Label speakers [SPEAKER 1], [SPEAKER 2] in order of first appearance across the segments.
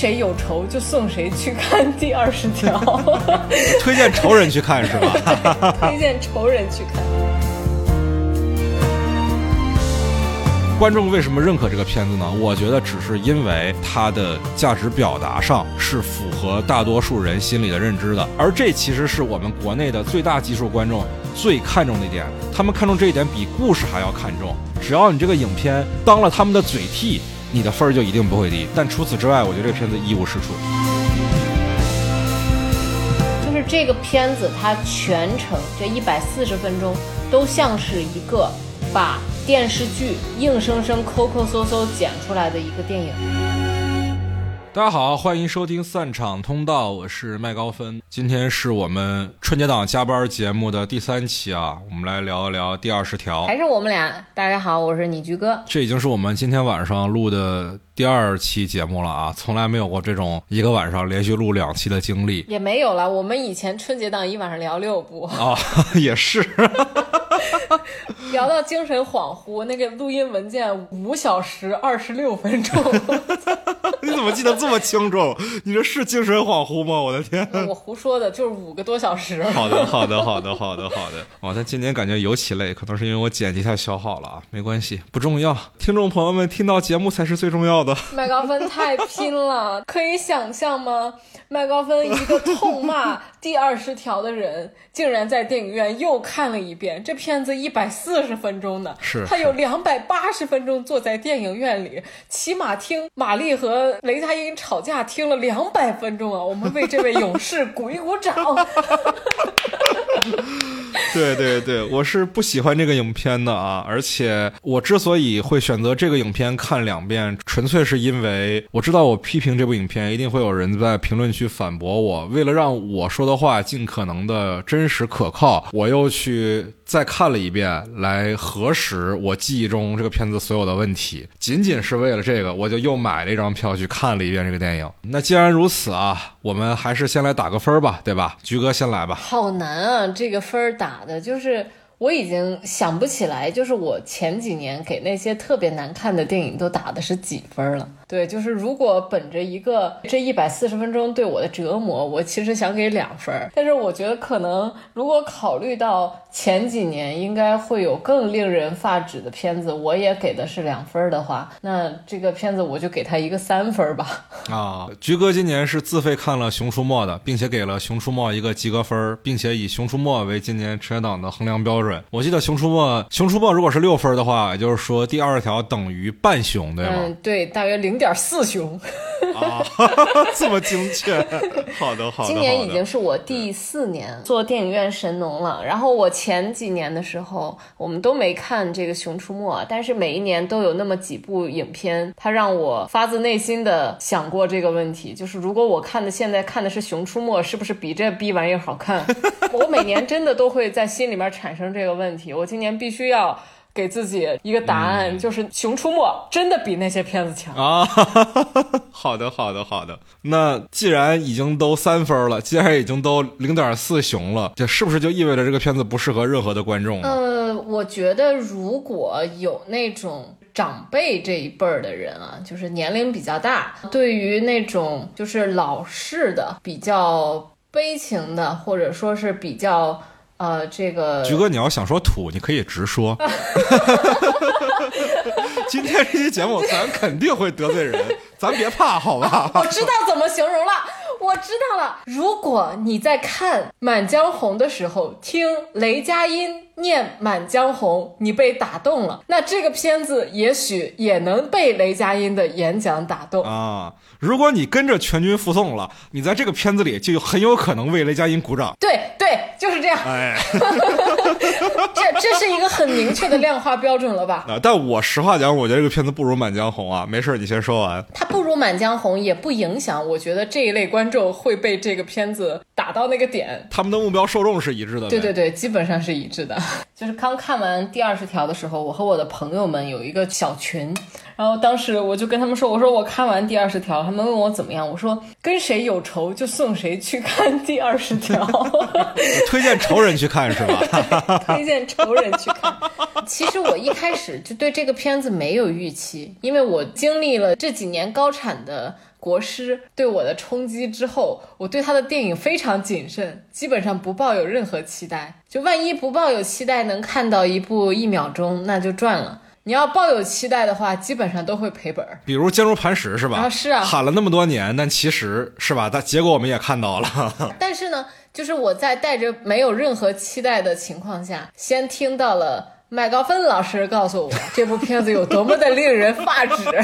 [SPEAKER 1] 谁有仇就送谁去看第二十条，
[SPEAKER 2] 推荐仇人去看是吧？
[SPEAKER 1] 推荐仇人去看。
[SPEAKER 2] 观众为什么认可这个片子呢？我觉得只是因为它的价值表达上是符合大多数人心里的认知的，而这其实是我们国内的最大基数观众最看重的一点。他们看重这一点比故事还要看重。只要你这个影片当了他们的嘴替，你的分儿就一定不会低。但除此之外，我觉得这个片子一无是处。
[SPEAKER 1] 就是这个片子，它全程这一百四十分钟都像是一个把电视剧硬生生抠抠搜搜剪出来的一个电影。
[SPEAKER 2] 大家好，欢迎收听散场通道，我是麦高芬。今天是我们春节档加班节目的第三期啊，我们来聊一聊第二十条。
[SPEAKER 1] 还是我们俩。大家好，我是你菊哥。
[SPEAKER 2] 这已经是我们今天晚上录的第二期节目了啊，从来没有过这种一个晚上连续录两期的经历。
[SPEAKER 1] 也没有了，我们以前春节档一晚上聊六部，
[SPEAKER 2] 啊，也是。
[SPEAKER 1] 聊到精神恍惚，那个录音文件五小时二十六分钟。
[SPEAKER 2] 你怎么记得这么清楚？你这是精神恍惚吗？我的天！
[SPEAKER 1] 我胡说的，就是五个多小时。
[SPEAKER 2] 好的，好的，好的，好的，好的。哇，但今年感觉尤其累，可能是因为我剪辑太消耗了啊。没关系，不重要。听众朋友们听到节目才是最重要的。
[SPEAKER 1] 麦高芬太拼了，可以想象吗？麦高芬一个痛骂第二十条的人，竟然在电影院又看了一遍这片子，一百四十分钟呢。
[SPEAKER 2] 是
[SPEAKER 1] 他有两百八十分钟坐在电影院里，起码听玛丽和雷佳音吵架听了两百分钟啊！我们为这位勇士鼓一鼓掌。
[SPEAKER 2] 对对对，我是不喜欢这个影片的啊！而且我之所以会选择这个影片看两遍，纯粹是因为我知道我批评这部影片，一定会有人在评论区反驳我。为了让我说的话尽可能的真实可靠，我又去再看了一遍，来核实我记忆中这个片子所有的问题。仅仅是为了这个，我就又买了一张票去看了一遍这个电影。那既然如此啊，我们还是先来打个分吧，对吧？菊哥先来吧。
[SPEAKER 1] 好难啊，这个分儿打的就是我已经想不起来，就是我前几年给那些特别难看的电影都打的是几分了。对，就是如果本着一个这一百四十分钟对我的折磨，我其实想给两分儿。但是我觉得可能如果考虑到前几年应该会有更令人发指的片子，我也给的是两分儿的话，那这个片子我就给他一个三分儿吧。
[SPEAKER 2] 啊，菊哥今年是自费看了《熊出没》的，并且给了《熊出没》一个及格分儿，并且以《熊出没》为今年春节档的衡量标准。我记得《熊出没》，《熊出没》如果是六分的话，也就是说第二条等于半熊，对吗？
[SPEAKER 1] 嗯，对，大约零点四熊。
[SPEAKER 2] 啊，这么精确。好的，好的。
[SPEAKER 1] 今年已经是我第四年做电影院神农了。然后我前几年的时候，我们都没看这个《熊出没》，但是每一年都有那么几部影片，它让我发自内心的想过这个问题：就是如果我看的现在看的是《熊出没》，是不是比这逼玩意儿好看？我每年真的都会在心里面产生这个问题。我今年必须要。给自己一个答案，就是《熊出没》真的比那些片子强
[SPEAKER 2] 啊！好的，好的，好的。那既然已经都三分了，既然已经都零点四熊了，这是不是就意味着这个片子不适合任何的观众？
[SPEAKER 1] 呃，我觉得如果有那种长辈这一辈儿的人啊，就是年龄比较大，对于那种就是老式的、比较悲情的，或者说是比较。呃，这个
[SPEAKER 2] 菊哥，你要想说土，你可以直说。今天这期节目咱肯定会得罪人，咱别怕，好吧？
[SPEAKER 1] 我知道怎么形容了，我知道了。如果你在看《满江红》的时候听雷佳音念《满江红》，你被打动了，那这个片子也许也能被雷佳音的演讲打动
[SPEAKER 2] 啊。如果你跟着全军覆诵了，你在这个片子里就很有可能为雷佳音鼓掌。
[SPEAKER 1] 对对，就是这样。哎，这这是一个很明确的量化标准了吧？
[SPEAKER 2] 啊，但我实话讲，我觉得这个片子不如《满江红》啊。没事，你先说完。
[SPEAKER 1] 它不如《满江红》，也不影响。我觉得这一类观众会被这个片子打到那个点。
[SPEAKER 2] 他们的目标受众是一致的。
[SPEAKER 1] 对对对，基本上是一致的。就是刚看完第二十条的时候，我和我的朋友们有一个小群。然后当时我就跟他们说：“我说我看完第二十条，他们问我怎么样，我说跟谁有仇就送谁去看第二十条。
[SPEAKER 2] 推荐仇人去看是吧？
[SPEAKER 1] 推荐仇人去看。其实我一开始就对这个片子没有预期，因为我经历了这几年高产的。”国师对我的冲击之后，我对他的电影非常谨慎，基本上不抱有任何期待。就万一不抱有期待能看到一部一秒钟，那就赚了。你要抱有期待的话，基本上都会赔本儿。
[SPEAKER 2] 比如坚如磐石是吧？
[SPEAKER 1] 啊，是啊，
[SPEAKER 2] 喊了那么多年，但其实是吧？但结果我们也看到了。
[SPEAKER 1] 但是呢，就是我在带着没有任何期待的情况下，先听到了麦高芬老师告诉我这部片子有多么的令人发指。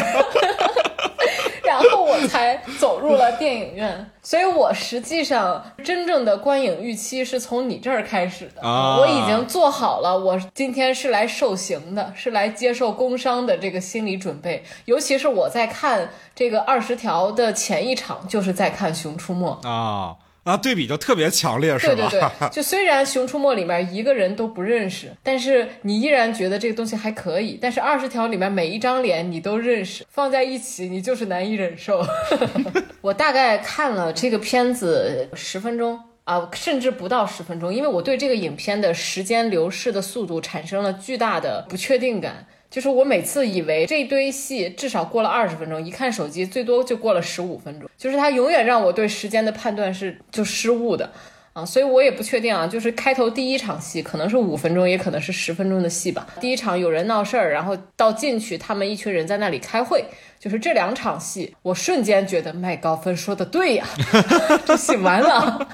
[SPEAKER 1] 才走入了电影院，所以我实际上真正的观影预期是从你这儿开始的。我已经做好了，我今天是来受刑的，是来接受工伤的这个心理准备。尤其是我在看这个二十条的前一场，就是在看《熊出没》
[SPEAKER 2] 啊。啊，对比就特别强烈，是吧？
[SPEAKER 1] 对对对，就虽然《熊出没》里面一个人都不认识，但是你依然觉得这个东西还可以。但是二十条里面每一张脸你都认识，放在一起你就是难以忍受。我大概看了这个片子十分钟啊，甚至不到十分钟，因为我对这个影片的时间流逝的速度产生了巨大的不确定感。就是我每次以为这一堆戏至少过了二十分钟，一看手机最多就过了十五分钟，就是它永远让我对时间的判断是就失误的啊，所以我也不确定啊，就是开头第一场戏可能是五分钟，也可能是十分钟的戏吧。第一场有人闹事儿，然后到进去他们一群人在那里开会，就是这两场戏，我瞬间觉得麦高芬说的对呀，这戏完了。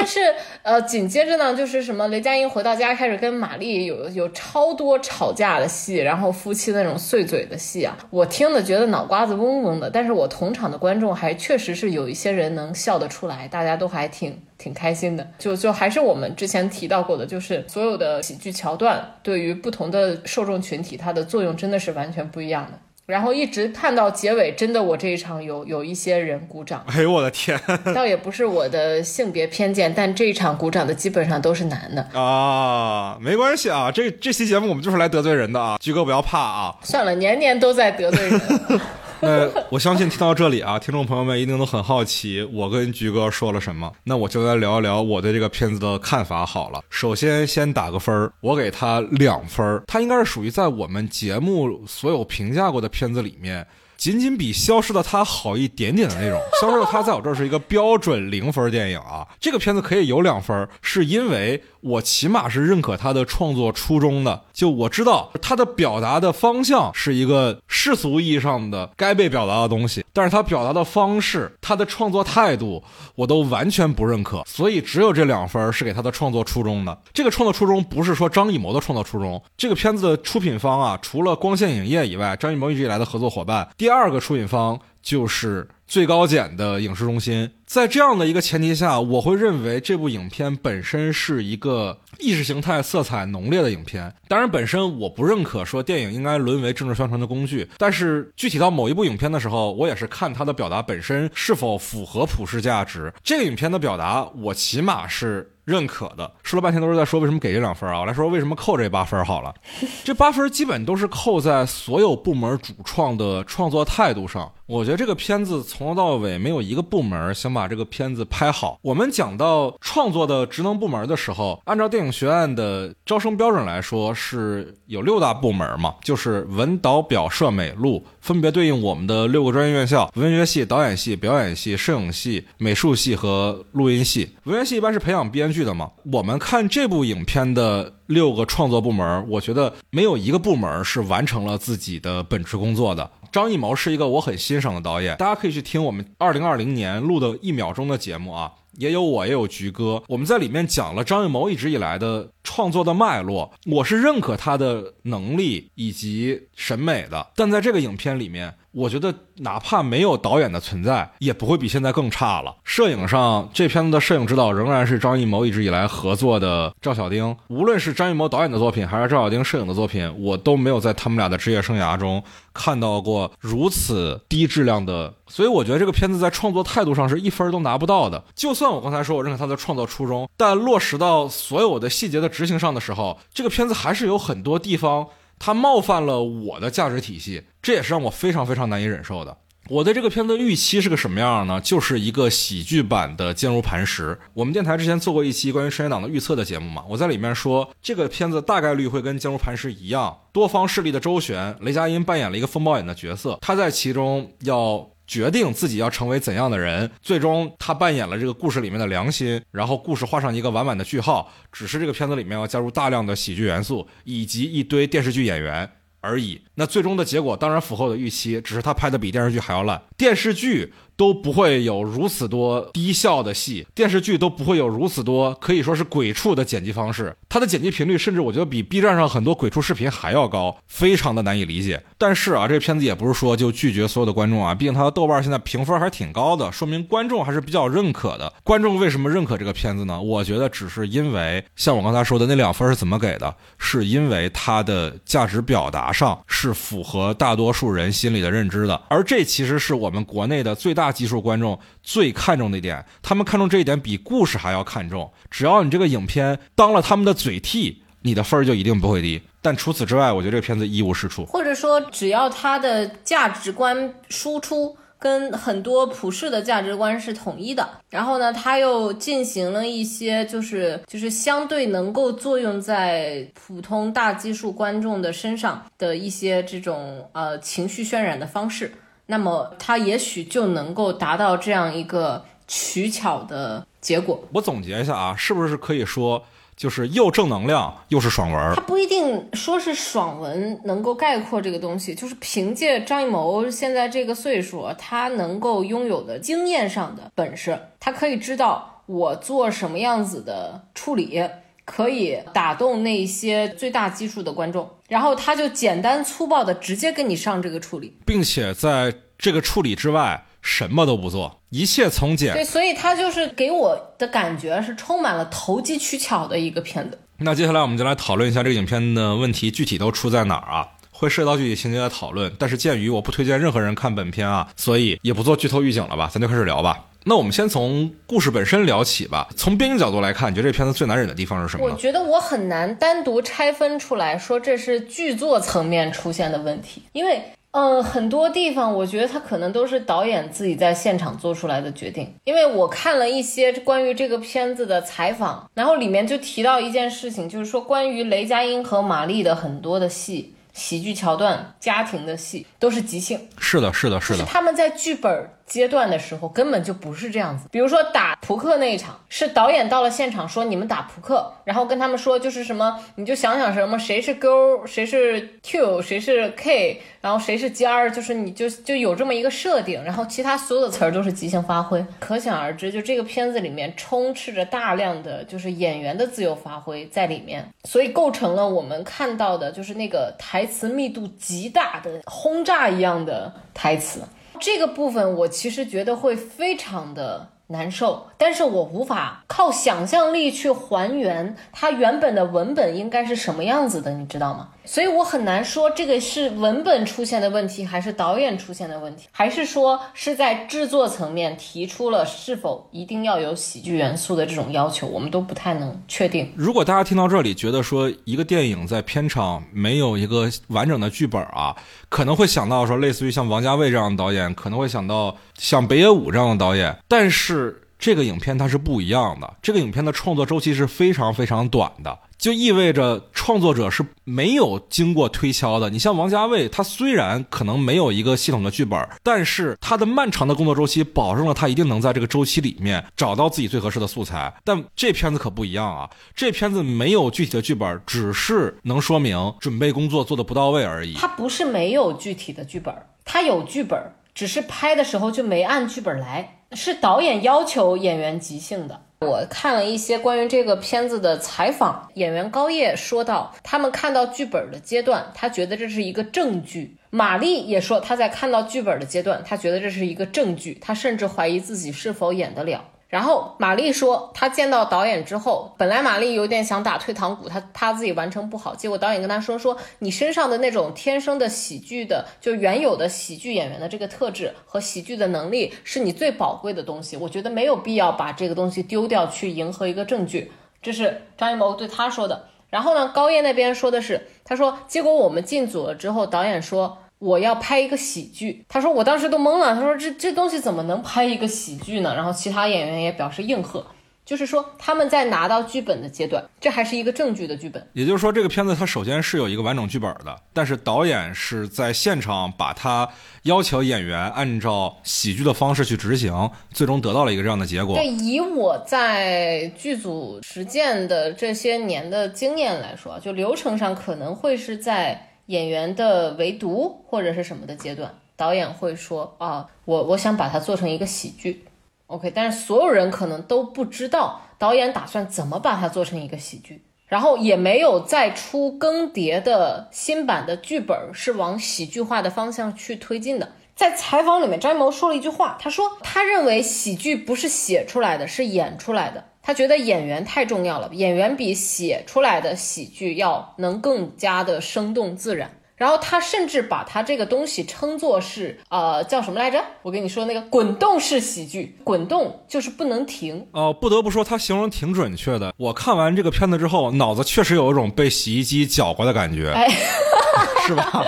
[SPEAKER 1] 但是，呃，紧接着呢，就是什么雷佳音回到家开始跟玛丽有有超多吵架的戏，然后夫妻那种碎嘴的戏啊，我听的觉得脑瓜子嗡嗡的。但是我同场的观众还确实是有一些人能笑得出来，大家都还挺挺开心的。就就还是我们之前提到过的，就是所有的喜剧桥段对于不同的受众群体，它的作用真的是完全不一样的。然后一直看到结尾，真的，我这一场有有一些人鼓掌。
[SPEAKER 2] 哎呦我的天！
[SPEAKER 1] 倒也不是我的性别偏见，但这一场鼓掌的基本上都是男的
[SPEAKER 2] 啊。没关系啊，这这期节目我们就是来得罪人的啊，菊哥不要怕啊。
[SPEAKER 1] 算了，年年都在得罪人。
[SPEAKER 2] 那我相信听到这里啊，听众朋友们一定都很好奇，我跟菊哥说了什么。那我就来聊一聊我对这个片子的看法好了。首先先打个分儿，我给他两分儿，它应该是属于在我们节目所有评价过的片子里面。仅仅比《消失的她》好一点点的内容，《消失的她》在我这儿是一个标准零分电影啊。这个片子可以有两分，是因为我起码是认可他的创作初衷的。就我知道他的表达的方向是一个世俗意义上的该被表达的东西，但是他表达的方式、他的创作态度，我都完全不认可。所以只有这两分是给他的创作初衷的。这个创作初衷不是说张艺谋的创作初衷。这个片子的出品方啊，除了光线影业以外，张艺谋一直以来的合作伙伴。第二个出品方就是最高检的影视中心，在这样的一个前提下，我会认为这部影片本身是一个意识形态色彩浓烈的影片。当然，本身我不认可说电影应该沦为政治宣传的工具，但是具体到某一部影片的时候，我也是看它的表达本身是否符合普世价值。这个影片的表达，我起码是。认可的，说了半天都是在说为什么给这两分啊？我来说为什么扣这八分好了。这八分基本都是扣在所有部门主创的创作态度上。我觉得这个片子从头到尾没有一个部门想把把这个片子拍好。我们讲到创作的职能部门的时候，按照电影学院的招生标准来说，是有六大部门嘛，就是文导表摄美录，分别对应我们的六个专业院校：文学系、导演系、表演系、摄影系、美术系和录音系。文学系一般是培养编剧的嘛。我们看这部影片的六个创作部门，我觉得没有一个部门是完成了自己的本职工作的。张艺谋是一个我很欣赏的导演，大家可以去听我们二零二零年录的一秒钟的节目啊，也有我也有菊哥，我们在里面讲了张艺谋一直以来的创作的脉络，我是认可他的能力以及审美的，但在这个影片里面。我觉得哪怕没有导演的存在，也不会比现在更差了。摄影上，这片子的摄影指导仍然是张艺谋一直以来合作的赵小丁。无论是张艺谋导演的作品，还是赵小丁摄影的作品，我都没有在他们俩的职业生涯中看到过如此低质量的。所以我觉得这个片子在创作态度上是一分都拿不到的。就算我刚才说我认可他的创作初衷，但落实到所有的细节的执行上的时候，这个片子还是有很多地方。它冒犯了我的价值体系，这也是让我非常非常难以忍受的。我对这个片子的预期是个什么样呢？就是一个喜剧版的《坚如磐石》。我们电台之前做过一期关于深夜党的预测的节目嘛，我在里面说这个片子大概率会跟《坚如磐石》一样，多方势力的周旋，雷佳音扮演了一个风暴眼的角色，他在其中要。决定自己要成为怎样的人，最终他扮演了这个故事里面的良心，然后故事画上一个完满的句号。只是这个片子里面要加入大量的喜剧元素，以及一堆电视剧演员而已。那最终的结果当然符合我的预期，只是他拍的比电视剧还要烂。电视剧。都不会有如此多低效的戏，电视剧都不会有如此多可以说是鬼畜的剪辑方式。它的剪辑频率甚至我觉得比 B 站上很多鬼畜视频还要高，非常的难以理解。但是啊，这片子也不是说就拒绝所有的观众啊，毕竟它的豆瓣现在评分还挺高的，说明观众还是比较认可的。观众为什么认可这个片子呢？我觉得只是因为像我刚才说的那两分是怎么给的，是因为它的价值表达上是符合大多数人心里的认知的，而这其实是我们国内的最大。技术观众最看重的一点，他们看重这一点比故事还要看重。只要你这个影片当了他们的嘴替，你的分儿就一定不会低。但除此之外，我觉得这个片子一无是处。
[SPEAKER 1] 或者说，只要它的价值观输出跟很多普世的价值观是统一的，然后呢，他又进行了一些就是就是相对能够作用在普通大基数观众的身上的一些这种呃情绪渲染的方式。那么他也许就能够达到这样一个取巧的结果。
[SPEAKER 2] 我总结一下啊，是不是可以说，就是又正能量又是爽文？
[SPEAKER 1] 他不一定说是爽文能够概括这个东西，就是凭借张艺谋现在这个岁数，他能够拥有的经验上的本事，他可以知道我做什么样子的处理可以打动那些最大基数的观众。然后他就简单粗暴的直接跟你上这个处理，
[SPEAKER 2] 并且在这个处理之外什么都不做，一切从简。
[SPEAKER 1] 对，所以他就是给我的感觉是充满了投机取巧的一个片子。
[SPEAKER 2] 那接下来我们就来讨论一下这个影片的问题具体都出在哪儿啊？会涉及到具体情节的讨论。但是鉴于我不推荐任何人看本片啊，所以也不做剧透预警了吧？咱就开始聊吧。那我们先从故事本身聊起吧。从编剧角度来看，你觉得这片子最难忍的地方是什么？
[SPEAKER 1] 我觉得我很难单独拆分出来说这是剧作层面出现的问题，因为，嗯，很多地方我觉得他可能都是导演自己在现场做出来的决定。因为我看了一些关于这个片子的采访，然后里面就提到一件事情，就是说关于雷佳音和马丽的很多的戏。喜剧桥段、家庭的戏都是即兴，
[SPEAKER 2] 是的，是的，是的。
[SPEAKER 1] 他们在剧本阶段的时候根本就不是这样子。比如说打扑克那一场，是导演到了现场说你们打扑克，然后跟他们说就是什么，你就想想什么谁是勾，谁是 Q，谁是 K。然后谁是尖儿，就是你就就有这么一个设定，然后其他所有的词儿都是即兴发挥，可想而知，就这个片子里面充斥着大量的就是演员的自由发挥在里面，所以构成了我们看到的就是那个台词密度极大的轰炸一样的台词，这个部分我其实觉得会非常的。难受，但是我无法靠想象力去还原它原本的文本应该是什么样子的，你知道吗？所以我很难说这个是文本出现的问题，还是导演出现的问题，还是说是在制作层面提出了是否一定要有喜剧元素的这种要求，我们都不太能确定。
[SPEAKER 2] 如果大家听到这里觉得说一个电影在片场没有一个完整的剧本啊，可能会想到说类似于像王家卫这样的导演，可能会想到像北野武这样的导演，但是这个影片它是不一样的，这个影片的创作周期是非常非常短的。就意味着创作者是没有经过推敲的。你像王家卫，他虽然可能没有一个系统的剧本，但是他的漫长的工作周期保证了他一定能在这个周期里面找到自己最合适的素材。但这片子可不一样啊，这片子没有具体的剧本，只是能说明准备工作做的不到位而已。
[SPEAKER 1] 他不是没有具体的剧本，他有剧本，只是拍的时候就没按剧本来，是导演要求演员即兴的。我看了一些关于这个片子的采访，演员高叶说到，他们看到剧本的阶段，他觉得这是一个证据。玛丽也说，他在看到剧本的阶段，他觉得这是一个证据，他甚至怀疑自己是否演得了。然后玛丽说，她见到导演之后，本来玛丽有点想打退堂鼓，她怕自己完成不好。结果导演跟她说：“说你身上的那种天生的喜剧的，就原有的喜剧演员的这个特质和喜剧的能力，是你最宝贵的东西。我觉得没有必要把这个东西丢掉去迎合一个正剧。”这是张艺谋对他说的。然后呢，高叶那边说的是，他说，结果我们进组了之后，导演说。我要拍一个喜剧，他说我当时都懵了，他说这这东西怎么能拍一个喜剧呢？然后其他演员也表示应和，就是说他们在拿到剧本的阶段，这还是一个正剧的剧本。
[SPEAKER 2] 也就是说，这个片子它首先是有一个完整剧本的，但是导演是在现场把它要求演员按照喜剧的方式去执行，最终得到了一个这样的结果。
[SPEAKER 1] 对，以我在剧组实践的这些年的经验来说，就流程上可能会是在演员的围读或者是什么的阶段，导演会说啊，我我想把它做成一个喜剧。OK，但是所有人可能都不知道导演打算怎么把它做成一个喜剧，然后也没有再出更迭的新版的剧本是往喜剧化的方向去推进的。在采访里面，张艺谋说了一句话，他说他认为喜剧不是写出来的，是演出来的。他觉得演员太重要了，演员比写出来的喜剧要能更加的生动自然。然后他甚至把他这个东西称作是呃叫什么来着？我跟你说那个滚动式喜剧，滚动就是不能停。
[SPEAKER 2] 哦，不得不说他形容挺准确的。我看完这个片子之后，脑子确实有一种被洗衣机搅过的感觉，
[SPEAKER 1] 哎，
[SPEAKER 2] 是吧？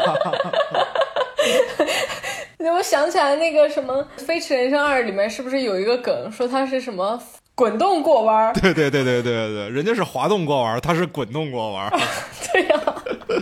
[SPEAKER 1] 我想起来那个什么《飞驰人生二》里面是不是有一个梗，说他是什么滚动过弯儿？
[SPEAKER 2] 对对对对对对，人家是滑动过弯儿，他是滚动过弯儿。
[SPEAKER 1] 对呀。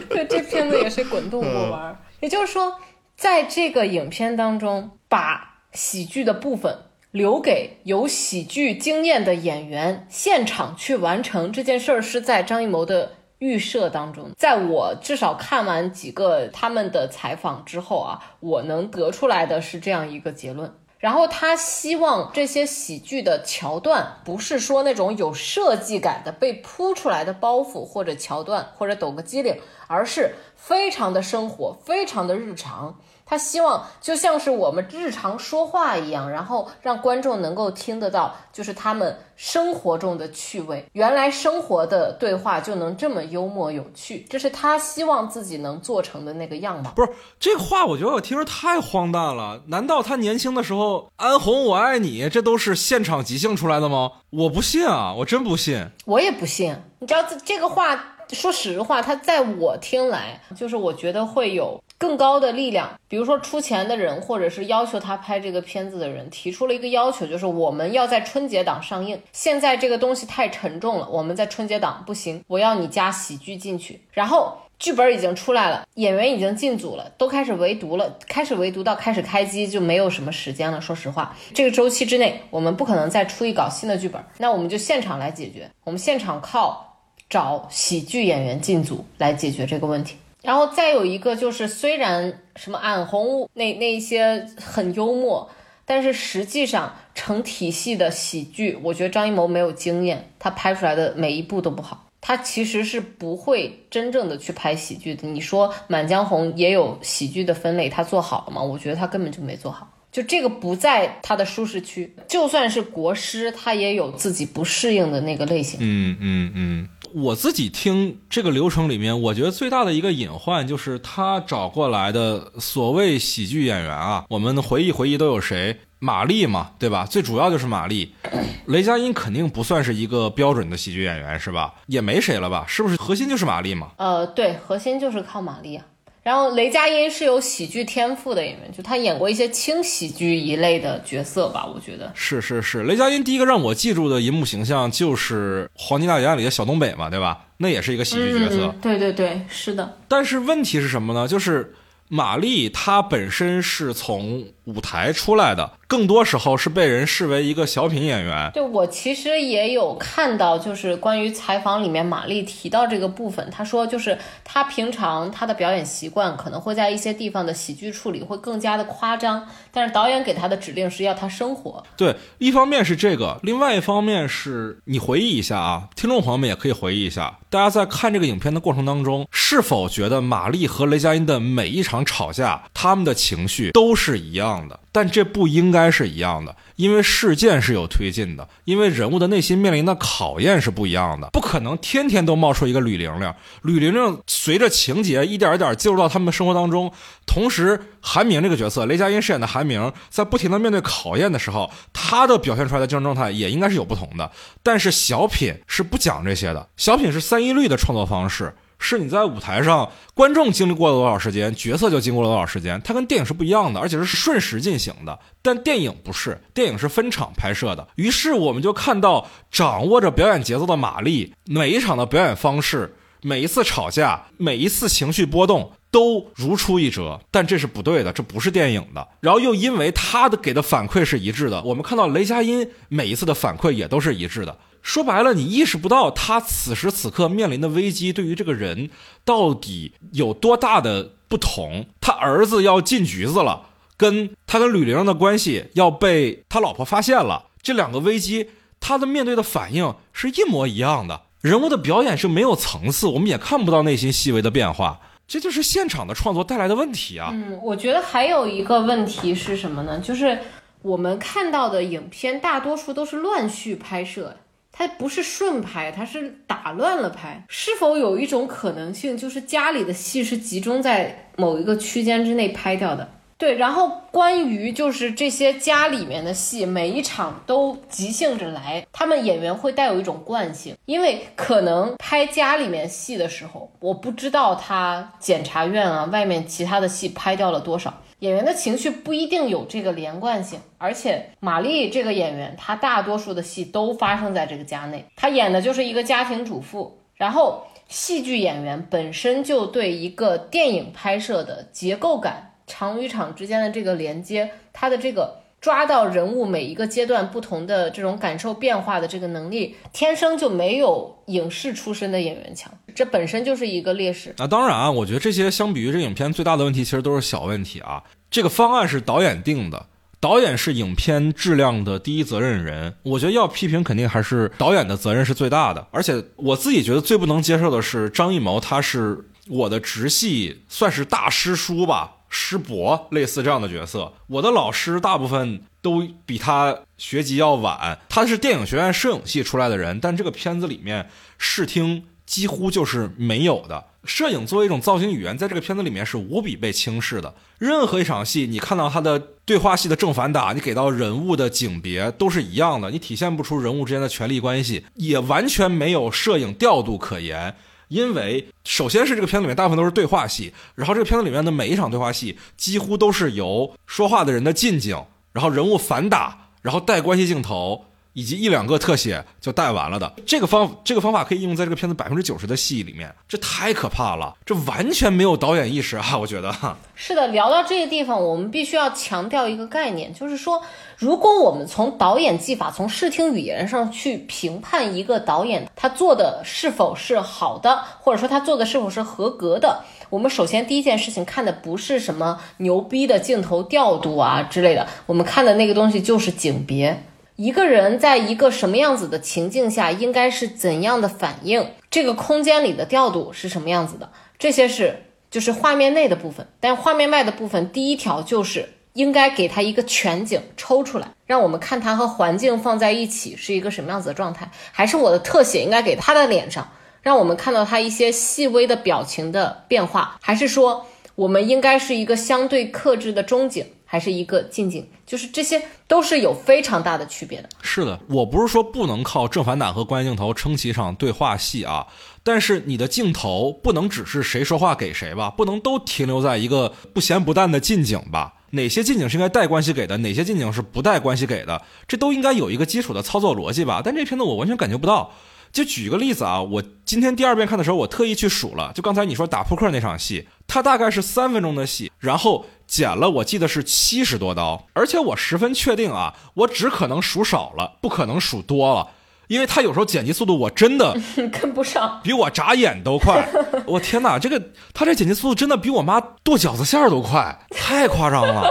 [SPEAKER 1] 对，这片子也是滚动过弯儿。也就是说，在这个影片当中，把喜剧的部分留给有喜剧经验的演员现场去完成这件事儿，是在张艺谋的预设当中。在我至少看完几个他们的采访之后啊，我能得出来的是这样一个结论。然后他希望这些喜剧的桥段不是说那种有设计感的被铺出来的包袱或者桥段或者抖个机灵，而是非常的生活，非常的日常。他希望就像是我们日常说话一样，然后让观众能够听得到，就是他们生活中的趣味。原来生活的对话就能这么幽默有趣，这是他希望自己能做成的那个样貌。
[SPEAKER 2] 不是这话，我觉得我听着太荒诞了。难道他年轻的时候“安红我爱你”这都是现场即兴出来的吗？我不信啊，我真不信。
[SPEAKER 1] 我也不信。你知道这这个话，说实话，他在我听来，就是我觉得会有。更高的力量，比如说出钱的人，或者是要求他拍这个片子的人，提出了一个要求，就是我们要在春节档上映。现在这个东西太沉重了，我们在春节档不行，我要你加喜剧进去。然后剧本已经出来了，演员已经进组了，都开始围读了，开始围读到开始开机就没有什么时间了。说实话，这个周期之内，我们不可能再出一稿新的剧本，那我们就现场来解决，我们现场靠找喜剧演员进组来解决这个问题。然后再有一个就是，虽然什么暗红那那一些很幽默，但是实际上成体系的喜剧，我觉得张艺谋没有经验，他拍出来的每一部都不好。他其实是不会真正的去拍喜剧的。你说《满江红》也有喜剧的分类，他做好了吗？我觉得他根本就没做好，就这个不在他的舒适区。就算是国师，他也有自己不适应的那个类型。
[SPEAKER 2] 嗯嗯嗯。我自己听这个流程里面，我觉得最大的一个隐患就是他找过来的所谓喜剧演员啊，我们回忆回忆都有谁？马丽嘛，对吧？最主要就是马丽，雷佳音肯定不算是一个标准的喜剧演员，是吧？也没谁了吧？是不是核心就是马丽嘛？
[SPEAKER 1] 呃，对，核心就是靠马丽啊。然后雷佳音是有喜剧天赋的演员，就他演过一些轻喜剧一类的角色吧，我觉得
[SPEAKER 2] 是是是。雷佳音第一个让我记住的银幕形象就是《黄金大劫案》里的小东北嘛，对吧？那也是一个喜剧角色。
[SPEAKER 1] 对对对，是的。
[SPEAKER 2] 但是问题是什么呢？就是马丽她本身是从舞台出来的。更多时候是被人视为一个小品演员。
[SPEAKER 1] 对我其实也有看到，就是关于采访里面马丽提到这个部分，她说就是她平常她的表演习惯可能会在一些地方的喜剧处理会更加的夸张，但是导演给她的指令是要她生活。
[SPEAKER 2] 对，一方面是这个，另外一方面是你回忆一下啊，听众朋友们也可以回忆一下，大家在看这个影片的过程当中，是否觉得马丽和雷佳音的每一场吵架，他们的情绪都是一样但这不应该是一样的，因为事件是有推进的，因为人物的内心面临的考验是不一样的，不可能天天都冒出一个吕玲玲。吕玲玲随着情节一点一点进入到他们的生活当中，同时韩明这个角色，雷佳音饰演的韩明，在不停的面对考验的时候，他的表现出来的精神状态也应该是有不同的。但是小品是不讲这些的，小品是三一律的创作方式。是你在舞台上，观众经历过了多少时间，角色就经过了多少时间，它跟电影是不一样的，而且是顺时进行的。但电影不是，电影是分场拍摄的。于是我们就看到掌握着表演节奏的玛丽，每一场的表演方式，每一次吵架，每一次情绪波动都如出一辙。但这是不对的，这不是电影的。然后又因为他的给的反馈是一致的，我们看到雷佳音每一次的反馈也都是一致的。说白了，你意识不到他此时此刻面临的危机对于这个人到底有多大的不同。他儿子要进局子了，跟他跟吕玲的关系要被他老婆发现了，这两个危机，他的面对的反应是一模一样的。人物的表演是没有层次，我们也看不到内心细微的变化，这就是现场的创作带来的问题啊。
[SPEAKER 1] 嗯，我觉得还有一个问题是什么呢？就是我们看到的影片大多数都是乱序拍摄。它不是顺拍，它是打乱了拍。是否有一种可能性，就是家里的戏是集中在某一个区间之内拍掉的？对，然后关于就是这些家里面的戏，每一场都即兴着来，他们演员会带有一种惯性，因为可能拍家里面戏的时候，我不知道他检察院啊外面其他的戏拍掉了多少。演员的情绪不一定有这个连贯性，而且玛丽这个演员，她大多数的戏都发生在这个家内，她演的就是一个家庭主妇。然后，戏剧演员本身就对一个电影拍摄的结构感、场与场之间的这个连接，他的这个。抓到人物每一个阶段不同的这种感受变化的这个能力，天生就没有影视出身的演员强，这本身就是一个劣势。
[SPEAKER 2] 那当然啊，我觉得这些相比于这影片最大的问题，其实都是小问题啊。这个方案是导演定的，导演是影片质量的第一责任人，我觉得要批评肯定还是导演的责任是最大的。而且我自己觉得最不能接受的是张艺谋，他是我的直系，算是大师叔吧。师伯类似这样的角色，我的老师大部分都比他学籍要晚。他是电影学院摄影系出来的人，但这个片子里面视听几乎就是没有的。摄影作为一种造型语言，在这个片子里面是无比被轻视的。任何一场戏，你看到他的对话戏的正反打，你给到人物的景别都是一样的，你体现不出人物之间的权力关系，也完全没有摄影调度可言。因为首先是这个片子里面大部分都是对话戏，然后这个片子里面的每一场对话戏几乎都是由说话的人的近景，然后人物反打，然后带关系镜头。以及一两个特写就带完了的这个方这个方法可以应用在这个片子百分之九十的戏里面，这太可怕了，这完全没有导演意识啊！我觉得
[SPEAKER 1] 是的。聊到这个地方，我们必须要强调一个概念，就是说，如果我们从导演技法、从视听语言上去评判一个导演他做的是否是好的，或者说他做的是否是合格的，我们首先第一件事情看的不是什么牛逼的镜头调度啊之类的，我们看的那个东西就是景别。一个人在一个什么样子的情境下，应该是怎样的反应？这个空间里的调度是什么样子的？这些是就是画面内的部分，但画面外的部分，第一条就是应该给他一个全景抽出来，让我们看他和环境放在一起是一个什么样子的状态。还是我的特写应该给他的脸上，让我们看到他一些细微的表情的变化。还是说我们应该是一个相对克制的中景？还是一个近景，就是这些都是有非常大的区别的。
[SPEAKER 2] 是的，我不是说不能靠正反打和关系镜头撑起一场对话戏啊，但是你的镜头不能只是谁说话给谁吧，不能都停留在一个不咸不淡的近景吧？哪些近景是应该带关系给的，哪些近景是不带关系给的，这都应该有一个基础的操作逻辑吧？但这片子我完全感觉不到。就举个例子啊，我今天第二遍看的时候，我特意去数了，就刚才你说打扑克那场戏，它大概是三分钟的戏，然后。剪了，我记得是七十多刀，而且我十分确定啊，我只可能数少了，不可能数多了，因为他有时候剪辑速度我真的
[SPEAKER 1] 跟不上，
[SPEAKER 2] 比我眨眼都快。我天哪，这个他这剪辑速度真的比我妈剁饺子馅儿都快，太夸张了。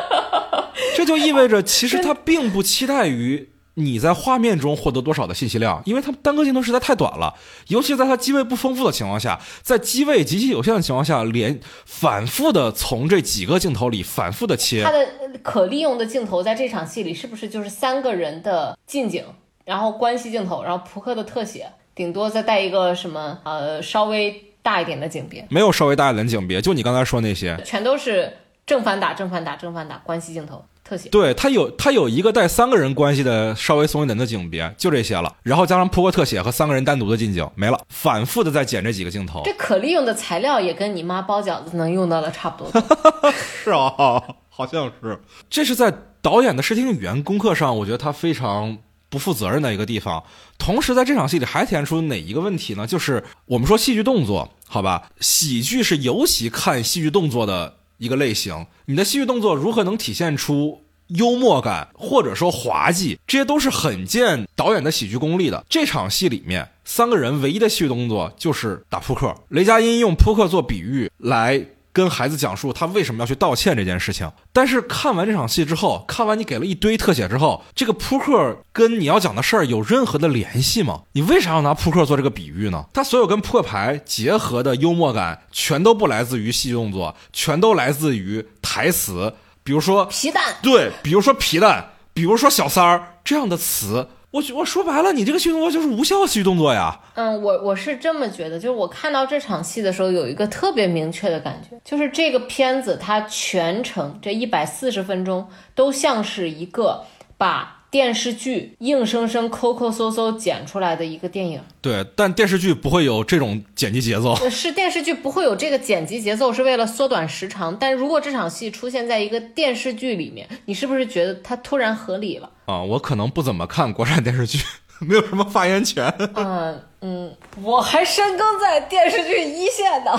[SPEAKER 2] 这就意味着，其实他并不期待于。你在画面中获得多少的信息量？因为它单个镜头实在太短了，尤其在它机位不丰富的情况下，在机位极其有限的情况下，连反复的从这几个镜头里反复的切。
[SPEAKER 1] 它的可利用的镜头在这场戏里是不是就是三个人的近景，然后关系镜头，然后扑克的特写，顶多再带一个什么呃稍微大一点的景别？
[SPEAKER 2] 没有稍微大一点的景别，就你刚才说那些，
[SPEAKER 1] 全都是正反打、正反打、正反打，关系镜头。特写。
[SPEAKER 2] 对他有他有一个带三个人关系的稍微松一点的景别，就这些了，然后加上扑克特写和三个人单独的近景，没了，反复的在剪这几个镜头。
[SPEAKER 1] 这可利用的材料也跟你妈包饺子能用到的差不多。
[SPEAKER 2] 是啊，好像是。这是在导演的视听语言功课上，我觉得他非常不负责任的一个地方。同时，在这场戏里还体现出哪一个问题呢？就是我们说戏剧动作，好吧，喜剧是尤其看戏剧动作的一个类型。你的戏剧动作如何能体现出幽默感，或者说滑稽，这些都是很见导演的喜剧功力的。这场戏里面，三个人唯一的戏剧动作就是打扑克。雷佳音用扑克做比喻来。跟孩子讲述他为什么要去道歉这件事情，但是看完这场戏之后，看完你给了一堆特写之后，这个扑克跟你要讲的事儿有任何的联系吗？你为啥要拿扑克做这个比喻呢？他所有跟扑克牌结合的幽默感，全都不来自于戏动作，全都来自于台词，比如说
[SPEAKER 1] 皮蛋，
[SPEAKER 2] 对，比如说皮蛋，比如说小三儿这样的词。我我说白了，你这个虚动作就是无效虚动作呀。
[SPEAKER 1] 嗯，我我是这么觉得，就是我看到这场戏的时候，有一个特别明确的感觉，就是这个片子它全程这一百四十分钟都像是一个把。电视剧硬生生抠抠搜搜剪出来的一个电影，
[SPEAKER 2] 对，但电视剧不会有这种剪辑节奏。
[SPEAKER 1] 是电视剧不会有这个剪辑节奏，是为了缩短时长。但如果这场戏出现在一个电视剧里面，你是不是觉得它突然合理了？
[SPEAKER 2] 啊，我可能不怎么看国产电视剧，没有什么发言权。
[SPEAKER 1] 嗯嗯，我还深耕在电视剧一线呢。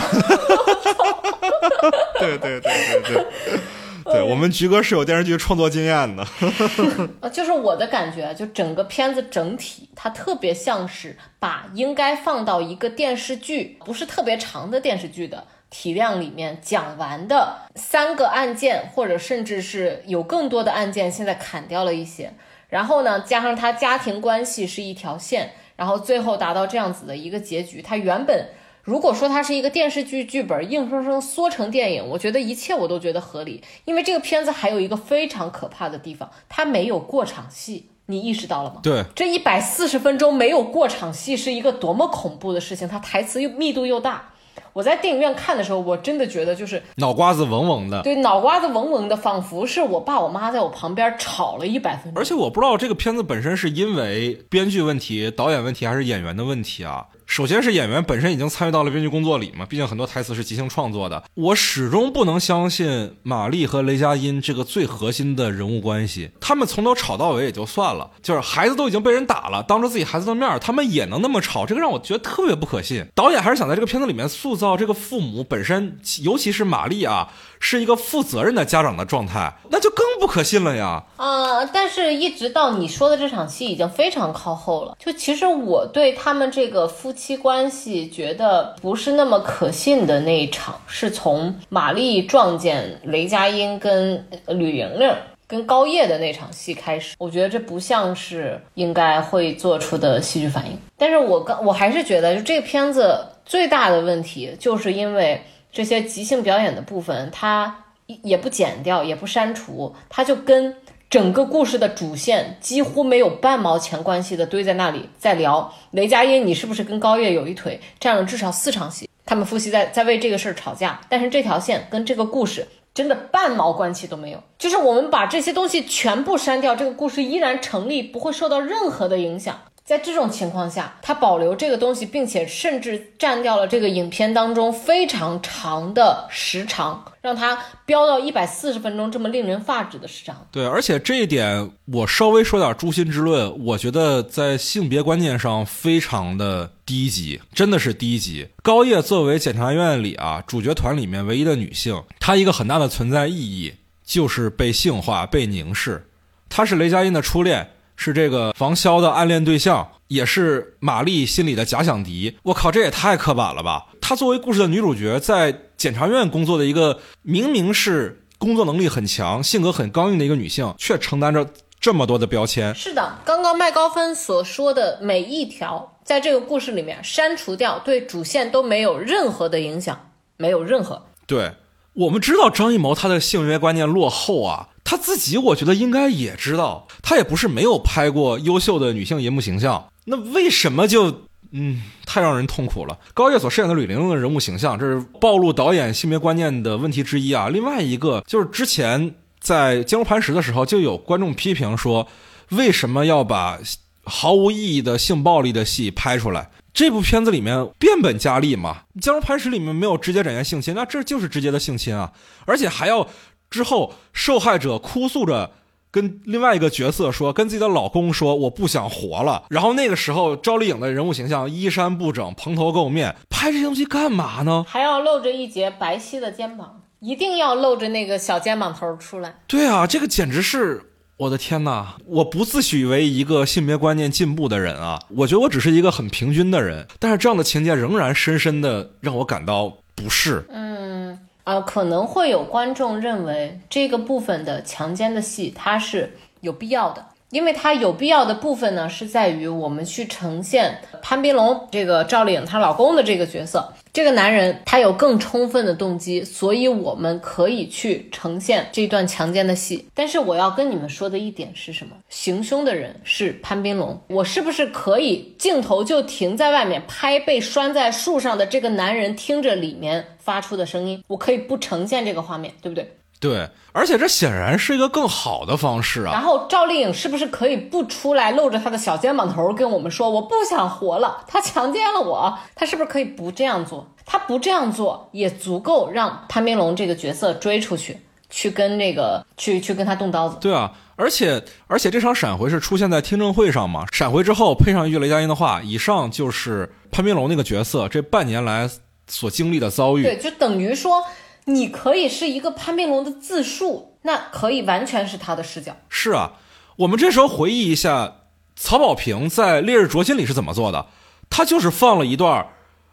[SPEAKER 2] 对对对对对。对我们菊哥是有电视剧创作经验的，
[SPEAKER 1] 呃，就是我的感觉，就整个片子整体，它特别像是把应该放到一个电视剧，不是特别长的电视剧的体量里面讲完的三个案件，或者甚至是有更多的案件，现在砍掉了一些，然后呢，加上他家庭关系是一条线，然后最后达到这样子的一个结局，他原本。如果说它是一个电视剧剧本，硬生生缩成电影，我觉得一切我都觉得合理。因为这个片子还有一个非常可怕的地方，它没有过场戏，你意识到了吗？
[SPEAKER 2] 对，
[SPEAKER 1] 这一百四十分钟没有过场戏是一个多么恐怖的事情。它台词又密度又大，我在电影院看的时候，我真的觉得就是
[SPEAKER 2] 脑瓜子嗡嗡的。
[SPEAKER 1] 对，脑瓜子嗡嗡的，仿佛是我爸我妈在我旁边吵了一百分钟。
[SPEAKER 2] 而且我不知道这个片子本身是因为编剧问题、导演问题，还是演员的问题啊。首先是演员本身已经参与到了编剧工作里嘛，毕竟很多台词是即兴创作的。我始终不能相信玛丽和雷佳音这个最核心的人物关系，他们从头吵到尾也就算了，就是孩子都已经被人打了，当着自己孩子的面，他们也能那么吵，这个让我觉得特别不可信。导演还是想在这个片子里面塑造到这个父母本身，尤其是玛丽啊。是一个负责任的家长的状态，那就更不可信了呀。
[SPEAKER 1] 啊，但是一直到你说的这场戏已经非常靠后了。就其实我对他们这个夫妻关系觉得不是那么可信的那一场，是从玛丽撞见雷佳音跟吕玲玲跟高叶的那场戏开始。我觉得这不像是应该会做出的戏剧反应。但是我刚我还是觉得，就这个片子最大的问题就是因为。这些即兴表演的部分，它也不剪掉，也不删除，它就跟整个故事的主线几乎没有半毛钱关系的堆在那里，在聊雷佳音，你是不是跟高叶有一腿？占了至少四场戏，他们夫妻在在为这个事儿吵架，但是这条线跟这个故事真的半毛关系都没有。就是我们把这些东西全部删掉，这个故事依然成立，不会受到任何的影响。在这种情况下，他保留这个东西，并且甚至占掉了这个影片当中非常长的时长，让它飙到一百四十分钟这么令人发指的时长。
[SPEAKER 2] 对，而且这一点我稍微说点诛心之论，我觉得在性别观念上非常的低级，真的是低级。高叶作为检察院里啊主角团里面唯一的女性，她一个很大的存在意义就是被性化、被凝视。她是雷佳音的初恋。是这个房潇的暗恋对象，也是玛丽心里的假想敌。我靠，这也太刻板了吧！她作为故事的女主角，在检察院工作的一个明明是工作能力很强、性格很刚硬的一个女性，却承担着这么多的标签。
[SPEAKER 1] 是的，刚刚麦高芬所说的每一条，在这个故事里面删除掉，对主线都没有任何的影响，没有任何。
[SPEAKER 2] 对我们知道张艺谋他的性别观念落后啊。他自己，我觉得应该也知道，他也不是没有拍过优秀的女性银幕形象，那为什么就嗯太让人痛苦了？高叶所饰演的吕玲玲的人物形象，这是暴露导演性别观念的问题之一啊。另外一个就是之前在《坚如磐石》的时候，就有观众批评说，为什么要把毫无意义的性暴力的戏拍出来？这部片子里面变本加厉嘛，《坚如磐石》里面没有直接展现性侵，那这就是直接的性侵啊！而且还要之后受害者哭诉着跟另外一个角色说，跟自己的老公说我不想活了。然后那个时候赵丽颖的人物形象衣衫不整、蓬头垢面，拍这些东西干嘛呢？
[SPEAKER 1] 还要露着一截白皙的肩膀，一定要露着那个小肩膀头出来。
[SPEAKER 2] 对啊，这个简直是。我的天哪！我不自诩为一个性别观念进步的人啊，我觉得我只是一个很平均的人，但是这样的情节仍然深深的让我感到不适。
[SPEAKER 1] 嗯啊，可能会有观众认为这个部分的强奸的戏它是有必要的。因为它有必要的部分呢，是在于我们去呈现潘斌龙这个赵丽颖她老公的这个角色，这个男人他有更充分的动机，所以我们可以去呈现这段强奸的戏。但是我要跟你们说的一点是什么？行凶的人是潘斌龙，我是不是可以镜头就停在外面拍被拴在树上的这个男人听着里面发出的声音？我可以不呈现这个画面，对不对？
[SPEAKER 2] 对，而且这显然是一个更好的方式啊。
[SPEAKER 1] 然后赵丽颖是不是可以不出来露着她的小肩膀头跟我们说我不想活了？他强奸了我，她是不是可以不这样做？她不这样做也足够让潘斌龙这个角色追出去，去跟那个去 去跟他动刀子。
[SPEAKER 2] 对啊，而且而且这场闪回是出现在听证会上嘛？闪回之后配上一句雷佳音的话，以上就是潘斌龙那个角色这半年来所经历的遭遇。
[SPEAKER 1] 对，就等于说。你可以是一个潘斌龙的自述，那可以完全是他的视角。
[SPEAKER 2] 是啊，我们这时候回忆一下，曹保平在《烈日灼心》里是怎么做的？他就是放了一段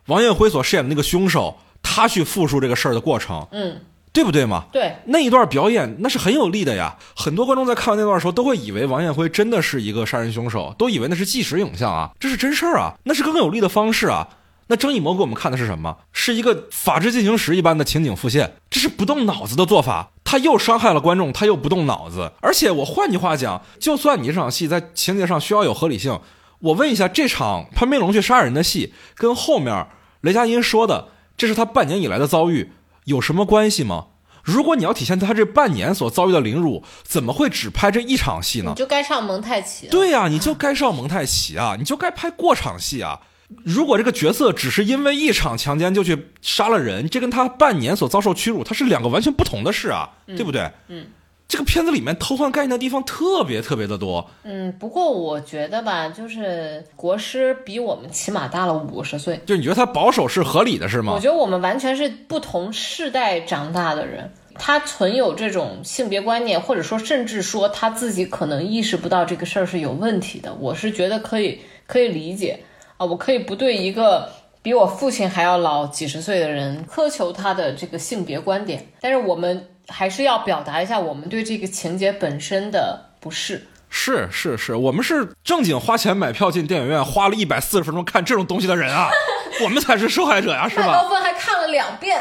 [SPEAKER 2] 王艳辉所饰演的那个凶手，他去复述这个事儿的过程，
[SPEAKER 1] 嗯，
[SPEAKER 2] 对不对嘛？
[SPEAKER 1] 对，
[SPEAKER 2] 那一段表演那是很有力的呀。很多观众在看完那段的时候，都会以为王艳辉真的是一个杀人凶手，都以为那是纪实影像啊，这是真事儿啊，那是更有力的方式啊。那郑义谋给我们看的是什么？是一个《法制进行时》一般的情景复现，这是不动脑子的做法。他又伤害了观众，他又不动脑子。而且我换句话讲，就算你这场戏在情节上需要有合理性，我问一下，这场潘斌龙去杀人的戏，跟后面雷佳音说的这是他半年以来的遭遇有什么关系吗？如果你要体现他这半年所遭遇的凌辱，怎么会只拍这一场戏呢？
[SPEAKER 1] 你就该上蒙太奇。
[SPEAKER 2] 对呀，你就该上蒙太奇啊，你就该拍过场戏啊。如果这个角色只是因为一场强奸就去杀了人，这跟他半年所遭受屈辱，他是两个完全不同的事啊，对不对？
[SPEAKER 1] 嗯，
[SPEAKER 2] 这个片子里面偷换概念的地方特别特别的多。
[SPEAKER 1] 嗯，不过我觉得吧，就是国师比我们起码大了五十岁，
[SPEAKER 2] 就你觉得他保守是合理的，是吗？
[SPEAKER 1] 我觉得我们完全是不同世代长大的人，他存有这种性别观念，或者说甚至说他自己可能意识不到这个事儿是有问题的，我是觉得可以可以理解。啊，我可以不对一个比我父亲还要老几十岁的人苛求他的这个性别观点，但是我们还是要表达一下我们对这个情节本身的不适。
[SPEAKER 2] 是是是，我们是正经花钱买票进电影院，花了一百四十分钟看这种东西的人啊，我们才是受害者呀，是吧？麦
[SPEAKER 1] 高分还看了两遍。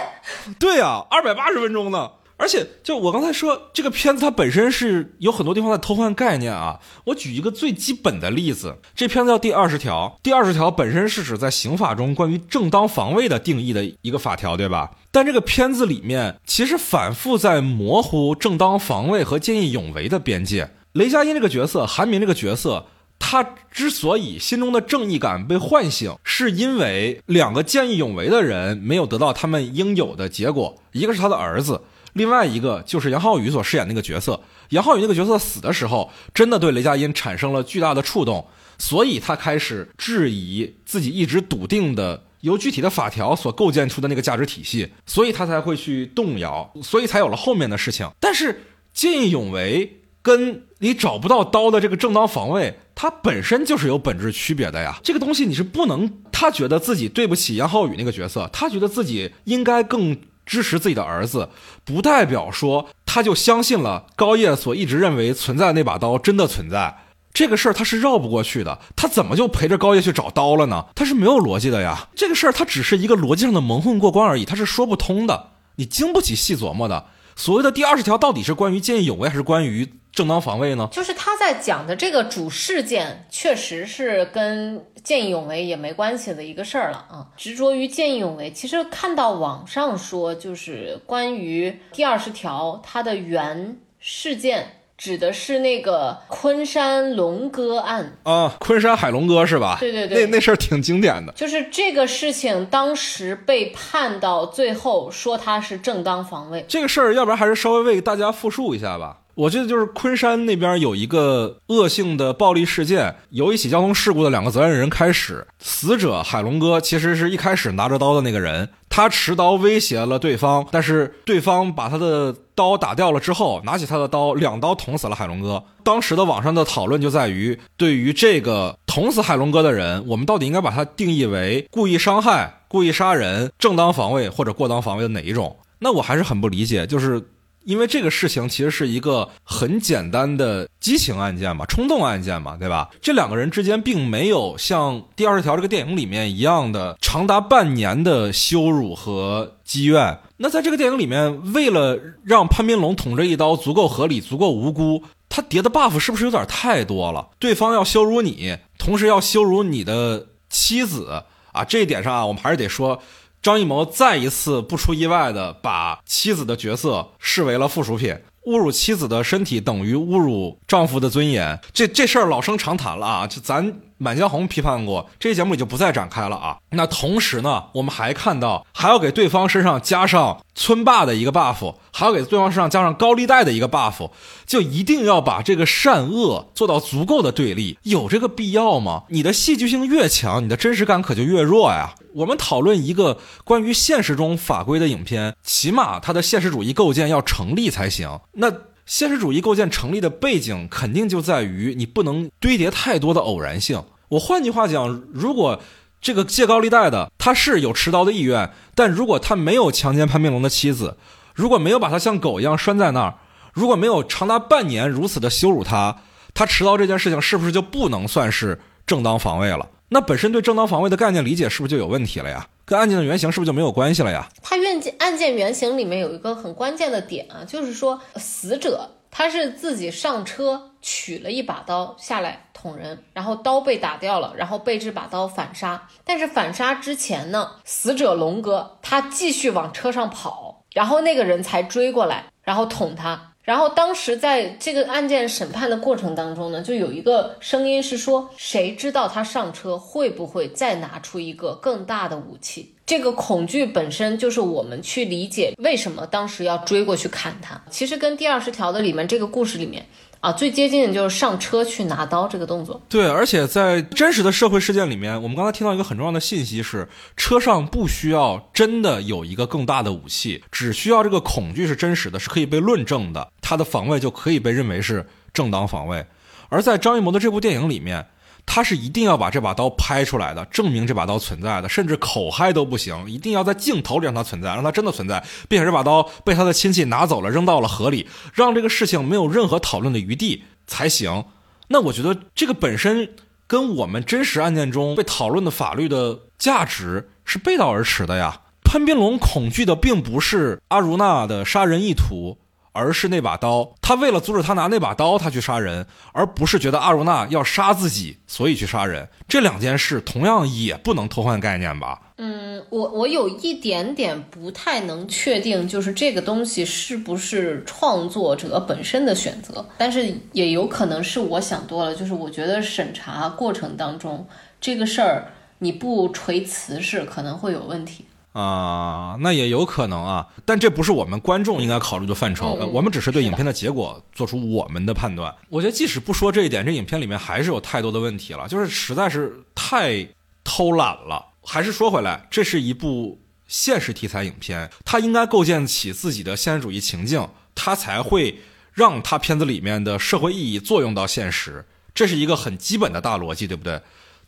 [SPEAKER 2] 对呀，二百八十分钟呢。而且，就我刚才说，这个片子它本身是有很多地方在偷换概念啊。我举一个最基本的例子，这片子叫第二十条。第二十条本身是指在刑法中关于正当防卫的定义的一个法条，对吧？但这个片子里面其实反复在模糊正当防卫和见义勇为的边界。雷佳音这个角色，韩民这个角色，他之所以心中的正义感被唤醒，是因为两个见义勇为的人没有得到他们应有的结果，一个是他的儿子。另外一个就是杨浩宇所饰演那个角色，杨浩宇那个角色死的时候，真的对雷佳音产生了巨大的触动，所以他开始质疑自己一直笃定的由具体的法条所构建出的那个价值体系，所以他才会去动摇，所以才有了后面的事情。但是见义勇为跟你找不到刀的这个正当防卫，它本身就是有本质区别的呀。这个东西你是不能，他觉得自己对不起杨浩宇那个角色，他觉得自己应该更。支持自己的儿子，不代表说他就相信了高叶所一直认为存在的那把刀真的存在。这个事儿他是绕不过去的。他怎么就陪着高叶去找刀了呢？他是没有逻辑的呀。这个事儿他只是一个逻辑上的蒙混过关而已，他是说不通的，你经不起细琢磨的。所谓的第二十条到底是关于见义勇为还是关于？正当防卫呢？
[SPEAKER 1] 就是他在讲的这个主事件，确实是跟见义勇为也没关系的一个事儿了啊。执着于见义勇为，其实看到网上说，就是关于第二十条，它的原事件指的是那个昆山龙哥案
[SPEAKER 2] 啊，昆山海龙哥是吧？
[SPEAKER 1] 对对对，
[SPEAKER 2] 那那事儿挺经典的。
[SPEAKER 1] 就是这个事情，当时被判到最后说他是正当防卫。
[SPEAKER 2] 这个事儿，要不然还是稍微为大家复述一下吧。我记得就是昆山那边有一个恶性的暴力事件，由一起交通事故的两个责任人开始。死者海龙哥其实是一开始拿着刀的那个人，他持刀威胁了对方，但是对方把他的刀打掉了之后，拿起他的刀，两刀捅死了海龙哥。当时的网上的讨论就在于，对于这个捅死海龙哥的人，我们到底应该把他定义为故意伤害、故意杀人、正当防卫或者过当防卫的哪一种？那我还是很不理解，就是。因为这个事情其实是一个很简单的激情案件嘛，冲动案件嘛，对吧？这两个人之间并没有像第二十条这个电影里面一样的长达半年的羞辱和积怨。那在这个电影里面，为了让潘斌龙捅这一刀足够合理、足够无辜，他叠的 buff 是不是有点太多了？对方要羞辱你，同时要羞辱你的妻子啊，这一点上啊，我们还是得说。张艺谋再一次不出意外的把妻子的角色视为了附属品，侮辱妻子的身体等于侮辱丈夫的尊严，这这事儿老生常谈了啊，就咱。满江红批判过，这节目里就不再展开了啊。那同时呢，我们还看到还要给对方身上加上村霸的一个 buff，还要给对方身上加上高利贷的一个 buff，就一定要把这个善恶做到足够的对立，有这个必要吗？你的戏剧性越强，你的真实感可就越弱呀。我们讨论一个关于现实中法规的影片，起码它的现实主义构建要成立才行。那。现实主义构建成立的背景，肯定就在于你不能堆叠太多的偶然性。我换句话讲，如果这个借高利贷的他是有持刀的意愿，但如果他没有强奸潘斌龙的妻子，如果没有把他像狗一样拴在那儿，如果没有长达半年如此的羞辱他，他持刀这件事情是不是就不能算是正当防卫了？那本身对正当防卫的概念理解是不是就有问题了呀？跟案件的原型是不是就没有关系了呀？
[SPEAKER 1] 他案件案件原型里面有一个很关键的点啊，就是说死者他是自己上车取了一把刀下来捅人，然后刀被打掉了，然后被这把刀反杀。但是反杀之前呢，死者龙哥他继续往车上跑，然后那个人才追过来，然后捅他。然后当时在这个案件审判的过程当中呢，就有一个声音是说，谁知道他上车会不会再拿出一个更大的武器？这个恐惧本身就是我们去理解为什么当时要追过去砍他。其实跟第二十条的里面这个故事里面。啊，最接近的就是上车去拿刀这个动作。
[SPEAKER 2] 对，而且在真实的社会事件里面，我们刚才听到一个很重要的信息是，车上不需要真的有一个更大的武器，只需要这个恐惧是真实的，是可以被论证的，他的防卫就可以被认为是正当防卫。而在张艺谋的这部电影里面。他是一定要把这把刀拍出来的，证明这把刀存在的，甚至口嗨都不行，一定要在镜头里让它存在，让它真的存在，并且这把刀被他的亲戚拿走了，扔到了河里，让这个事情没有任何讨论的余地才行。那我觉得这个本身跟我们真实案件中被讨论的法律的价值是背道而驰的呀。潘斌龙恐惧的并不是阿如娜的杀人意图。而是那把刀，他为了阻止他拿那把刀，他去杀人，而不是觉得阿如娜要杀自己，所以去杀人。这两件事同样也不能偷换概念吧？
[SPEAKER 1] 嗯，我我有一点点不太能确定，就是这个东西是不是创作者本身的选择，但是也有可能是我想多了。就是我觉得审查过程当中这个事儿，你不锤瓷是可能会有问题。
[SPEAKER 2] 啊，那也有可能啊，但这不是我们观众应该考虑的范畴。我们只是对影片的结果做出我们的判断。我觉得即使不说这一点，这影片里面还是有太多的问题了，就是实在是太偷懒了。还是说回来，这是一部现实题材影片，它应该构建起自己的现实主义情境，它才会让它片子里面的社会意义作用到现实。这是一个很基本的大逻辑，对不对？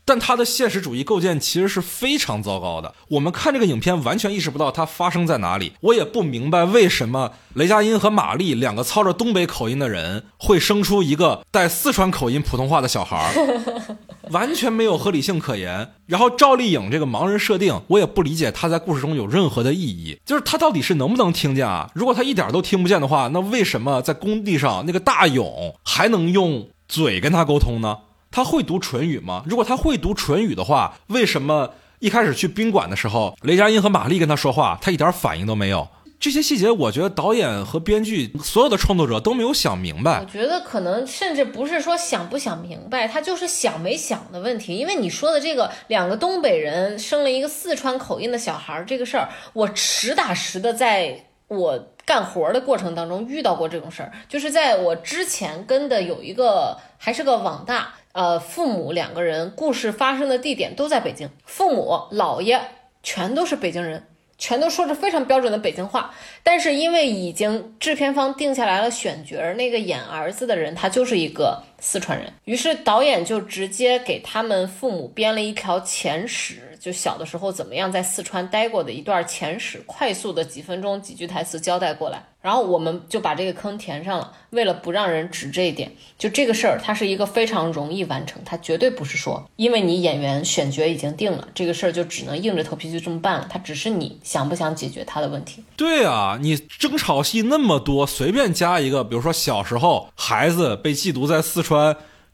[SPEAKER 2] 但他的现实主义构建其实是非常糟糕的。我们看这个影片，完全意识不到它发生在哪里。我也不明白为什么雷佳音和马丽两个操着东北口音的人会生出一个带四川口音普通话的小孩儿，完全没有合理性可言。然后赵丽颖这个盲人设定，我也不理解她在故事中有任何的意义。就是她到底是能不能听见啊？如果她一点都听不见的话，那为什么在工地上那个大勇还能用嘴跟她沟通呢？他会读唇语吗？如果他会读唇语的话，为什么一开始去宾馆的时候，雷佳音和玛丽跟他说话，他一点反应都没有？这些细节，我觉得导演和编剧所有的创作者都没有想明白
[SPEAKER 1] 我。觉得可能甚至不是说想不想明白，他就是想没想的问题。因为你说的这个两个东北人生了一个四川口音的小孩儿这个事儿，我实打实的在我干活的过程当中遇到过这种事儿，就是在我之前跟的有一个还是个网大，呃，父母两个人，故事发生的地点都在北京，父母姥爷全都是北京人。全都说着非常标准的北京话，但是因为已经制片方定下来了选角，那个演儿子的人他就是一个四川人，于是导演就直接给他们父母编了一条前史，就小的时候怎么样在四川待过的一段前史，快速的几分钟几句台词交代过来，然后我们就把这个坑填上了。为了不让人指这一点，就这个事儿，它是一个非常容易完成，它绝对不是说因为你演员选角已经定了，这个事儿就只能硬着头皮就这么办了，它只是你想不想解决它的问题。
[SPEAKER 2] 对啊，你争吵戏那么多，随便加一个，比如说小时候孩子被寄毒在四川，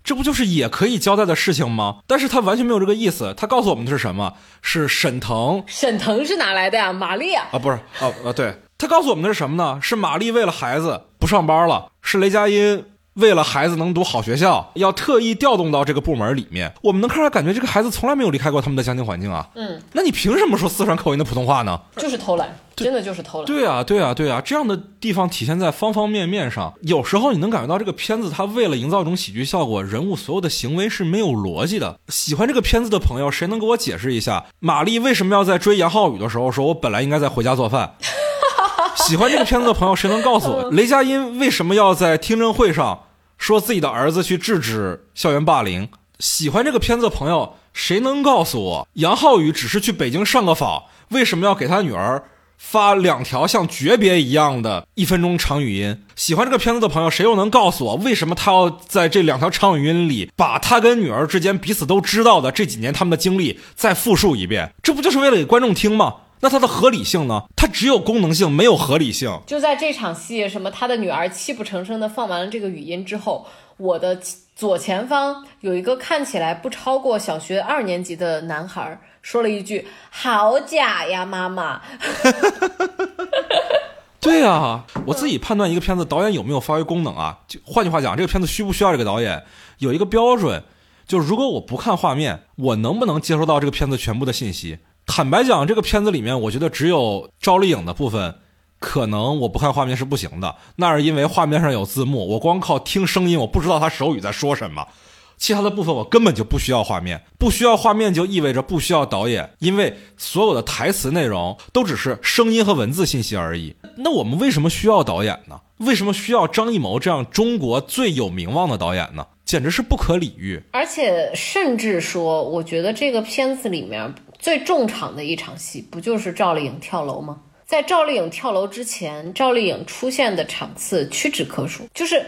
[SPEAKER 2] 这不就是也可以交代的事情吗？但是他完全没有这个意思，他告诉我们的是什么？是沈腾
[SPEAKER 1] 沈腾是哪来的呀？玛丽啊，
[SPEAKER 2] 啊，不是啊啊，对他告诉我们的是什么呢？是玛丽为了孩子不上班了，是雷佳音。为了孩子能读好学校，要特意调动到这个部门里面。我们能看出来，感觉这个孩子从来没有离开过他们的家庭环境啊。
[SPEAKER 1] 嗯，
[SPEAKER 2] 那你凭什么说四川口音的普通话呢？
[SPEAKER 1] 就是偷懒，真的就是偷懒。
[SPEAKER 2] 对啊，对啊，对啊，这样的地方体现在方方面面上。有时候你能感觉到这个片子，它为了营造一种喜剧效果，人物所有的行为是没有逻辑的。喜欢这个片子的朋友，谁能给我解释一下，玛丽为什么要在追杨浩宇的时候说“我本来应该在回家做饭”？喜欢这个片子的朋友，谁能告诉我，雷佳音为什么要在听证会上说自己的儿子去制止校园霸凌？喜欢这个片子的朋友，谁能告诉我，杨浩宇只是去北京上个访，为什么要给他女儿发两条像诀别一样的一分钟长语音？喜欢这个片子的朋友，谁又能告诉我，为什么他要在这两条长语音里，把他跟女儿之间彼此都知道的这几年他们的经历再复述一遍？这不就是为了给观众听吗？那它的合理性呢？它只有功能性，没有合理性。
[SPEAKER 1] 就在这场戏，什么他的女儿泣不成声的放完了这个语音之后，我的左前方有一个看起来不超过小学二年级的男孩说了一句：“好假呀，妈妈。
[SPEAKER 2] 对啊，我自己判断一个片子导演有没有发挥功能啊，就换句话讲，这个片子需不需要这个导演，有一个标准，就是如果我不看画面，我能不能接收到这个片子全部的信息？坦白讲，这个片子里面，我觉得只有赵丽颖的部分，可能我不看画面是不行的。那是因为画面上有字幕，我光靠听声音，我不知道他手语在说什么。其他的部分我根本就不需要画面，不需要画面就意味着不需要导演，因为所有的台词内容都只是声音和文字信息而已。那我们为什么需要导演呢？为什么需要张艺谋这样中国最有名望的导演呢？简直是不可理喻。
[SPEAKER 1] 而且甚至说，我觉得这个片子里面最重场的一场戏，不就是赵丽颖跳楼吗？在赵丽颖跳楼之前，赵丽颖出现的场次屈指可数，就是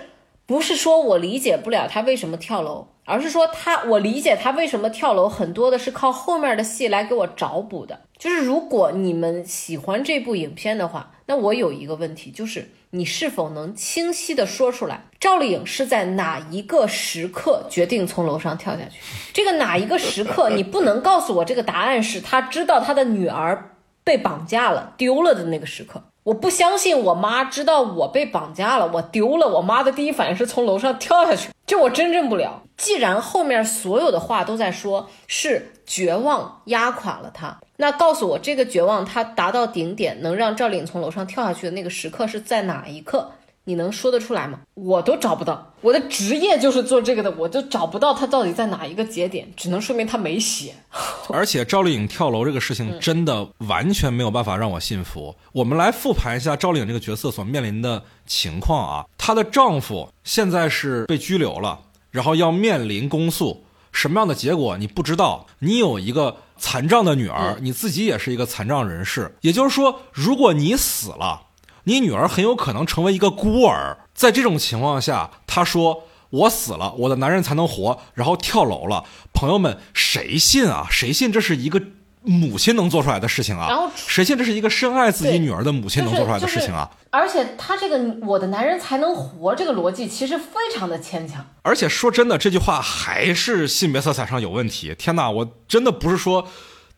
[SPEAKER 1] 不是说我理解不了她为什么跳楼，而是说她我理解她为什么跳楼，很多的是靠后面的戏来给我找补的。就是如果你们喜欢这部影片的话，那我有一个问题，就是你是否能清晰的说出来，赵丽颖是在哪一个时刻决定从楼上跳下去？这个哪一个时刻，你不能告诉我这个答案是她知道她的女儿被绑架了、丢了的那个时刻。我不相信我妈知道我被绑架了，我丢了，我妈的第一反应是从楼上跳下去，这我真认不了。既然后面所有的话都在说是绝望压垮了她，那告诉我这个绝望它达到顶点，能让赵丽颖从楼上跳下去的那个时刻是在哪一刻？你能说得出来吗？我都找不到，我的职业就是做这个的，我就找不到他到底在哪一个节点，只能说明他没写。
[SPEAKER 2] 而且赵丽颖跳楼这个事情真的完全没有办法让我信服。我们来复盘一下赵丽颖这个角色所面临的情况啊，她的丈夫现在是被拘留了，然后要面临公诉，什么样的结果你不知道。你有一个残障的女儿，你自己也是一个残障人士，也就是说，如果你死了。你女儿很有可能成为一个孤儿，在这种情况下，她说我死了，我的男人才能活，然后跳楼了。朋友们，谁信啊？谁信这是一个母亲能做出来的事情啊？
[SPEAKER 1] 然后
[SPEAKER 2] 谁信这是一个深爱自己女儿的母亲能做出来的事情啊？
[SPEAKER 1] 而且他这个我的男人才能活这个逻辑其实非常的牵强。
[SPEAKER 2] 而且说真的，这句话还是性别色彩上有问题。天哪，我真的不是说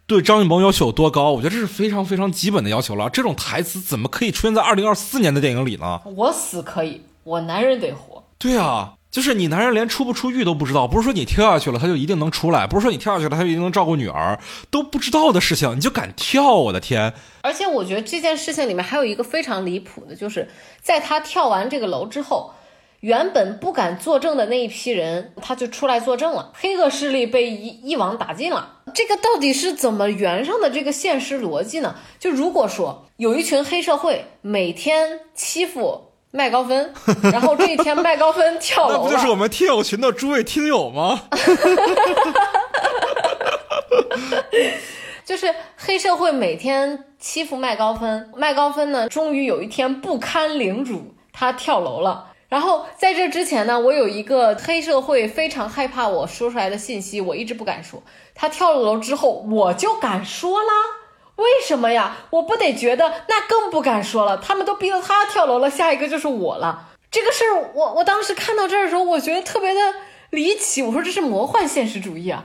[SPEAKER 2] 对张艺谋要求有多高？我觉得这是非常非常基本的要求了。这种台词怎么可以出现在二零二四年的电影里呢？
[SPEAKER 1] 我死可以，我男人得活。
[SPEAKER 2] 对啊，就是你男人连出不出狱都不知道，不是说你跳下去了他就一定能出来，不是说你跳下去了他就一定能照顾女儿，都不知道的事情你就敢跳，我的天！
[SPEAKER 1] 而且我觉得这件事情里面还有一个非常离谱的，就是在他跳完这个楼之后。原本不敢作证的那一批人，他就出来作证了。黑恶势力被一一网打尽了。这个到底是怎么圆上的这个现实逻辑呢？就如果说有一群黑社会每天欺负麦高芬，然后这一天 麦高芬跳楼
[SPEAKER 2] 那不就是我们听友群的诸位听友吗？
[SPEAKER 1] 就是黑社会每天欺负麦高芬，麦高芬呢，终于有一天不堪领主，他跳楼了。然后在这之前呢，我有一个黑社会非常害怕我说出来的信息，我一直不敢说。他跳了楼之后，我就敢说啦。为什么呀？我不得觉得那更不敢说了。他们都逼得他跳楼了，下一个就是我了。这个事儿，我我当时看到这儿的时候，我觉得特别的。离奇，我说这是魔幻现实主义啊！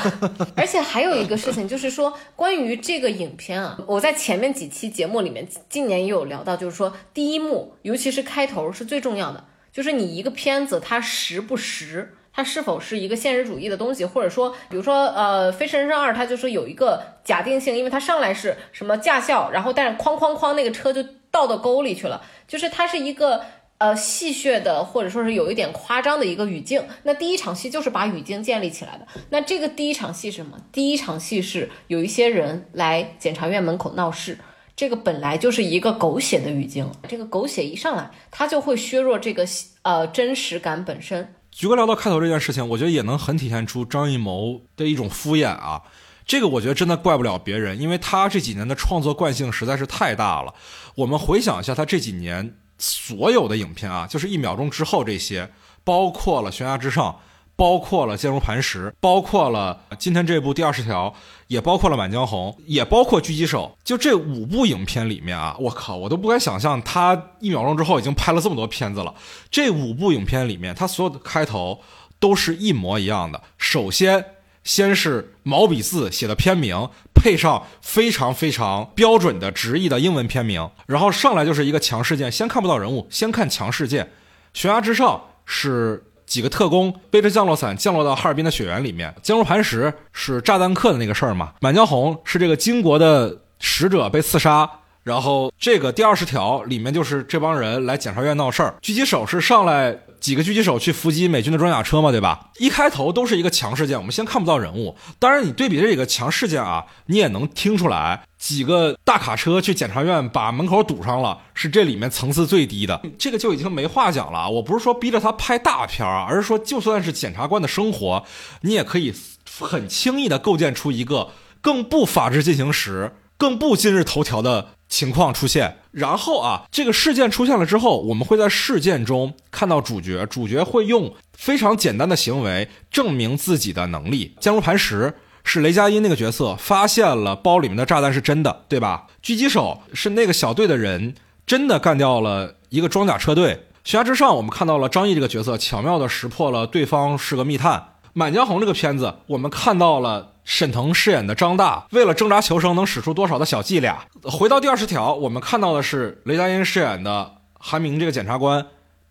[SPEAKER 1] 而且还有一个事情，就是说关于这个影片啊，我在前面几期节目里面，今年也有聊到，就是说第一幕，尤其是开头是最重要的，就是你一个片子它实不实，它是否是一个现实主义的东西，或者说，比如说呃，《飞驰人生二》，它就是有一个假定性，因为它上来是什么驾校，然后但是哐哐哐那个车就倒到沟里去了，就是它是一个。呃，戏谑的或者说是有一点夸张的一个语境，那第一场戏就是把语境建立起来的。那这个第一场戏是什么？第一场戏是有一些人来检察院门口闹事，这个本来就是一个狗血的语境，这个狗血一上来，它就会削弱这个呃真实感本身。
[SPEAKER 2] 菊哥聊到开头这件事情，我觉得也能很体现出张艺谋的一种敷衍啊。这个我觉得真的怪不了别人，因为他这几年的创作惯性实在是太大了。我们回想一下他这几年。所有的影片啊，就是一秒钟之后这些，包括了悬崖之上，包括了坚如磐石，包括了今天这部第二十条，也包括了满江红，也包括狙击手。就这五部影片里面啊，我靠，我都不敢想象他一秒钟之后已经拍了这么多片子了。这五部影片里面，他所有的开头都是一模一样的。首先。先是毛笔字写的片名，配上非常非常标准的直译的英文片名，然后上来就是一个强事件，先看不到人物，先看强事件。悬崖之上是几个特工背着降落伞降落到哈尔滨的雪原里面，坚如磐石是炸弹客的那个事儿嘛，满江红是这个金国的使者被刺杀，然后这个第二十条里面就是这帮人来检察院闹事儿，狙击手是上来。几个狙击手去伏击美军的装甲车嘛，对吧？一开头都是一个强事件，我们先看不到人物。当然，你对比这几个强事件啊，你也能听出来，几个大卡车去检察院把门口堵上了，是这里面层次最低的。这个就已经没话讲了。我不是说逼着他拍大片啊，而是说就算是检察官的生活，你也可以很轻易的构建出一个更不法制进行时、更不今日头条的。情况出现，然后啊，这个事件出现了之后，我们会在事件中看到主角，主角会用非常简单的行为证明自己的能力。坚如磐石是雷佳音那个角色发现了包里面的炸弹是真的，对吧？狙击手是那个小队的人真的干掉了一个装甲车队。悬崖之上，我们看到了张译这个角色巧妙的识破了对方是个密探。满江红这个片子，我们看到了。沈腾饰演的张大，为了挣扎求生，能使出多少的小伎俩？回到第二十条，我们看到的是雷佳音饰演的韩明这个检察官，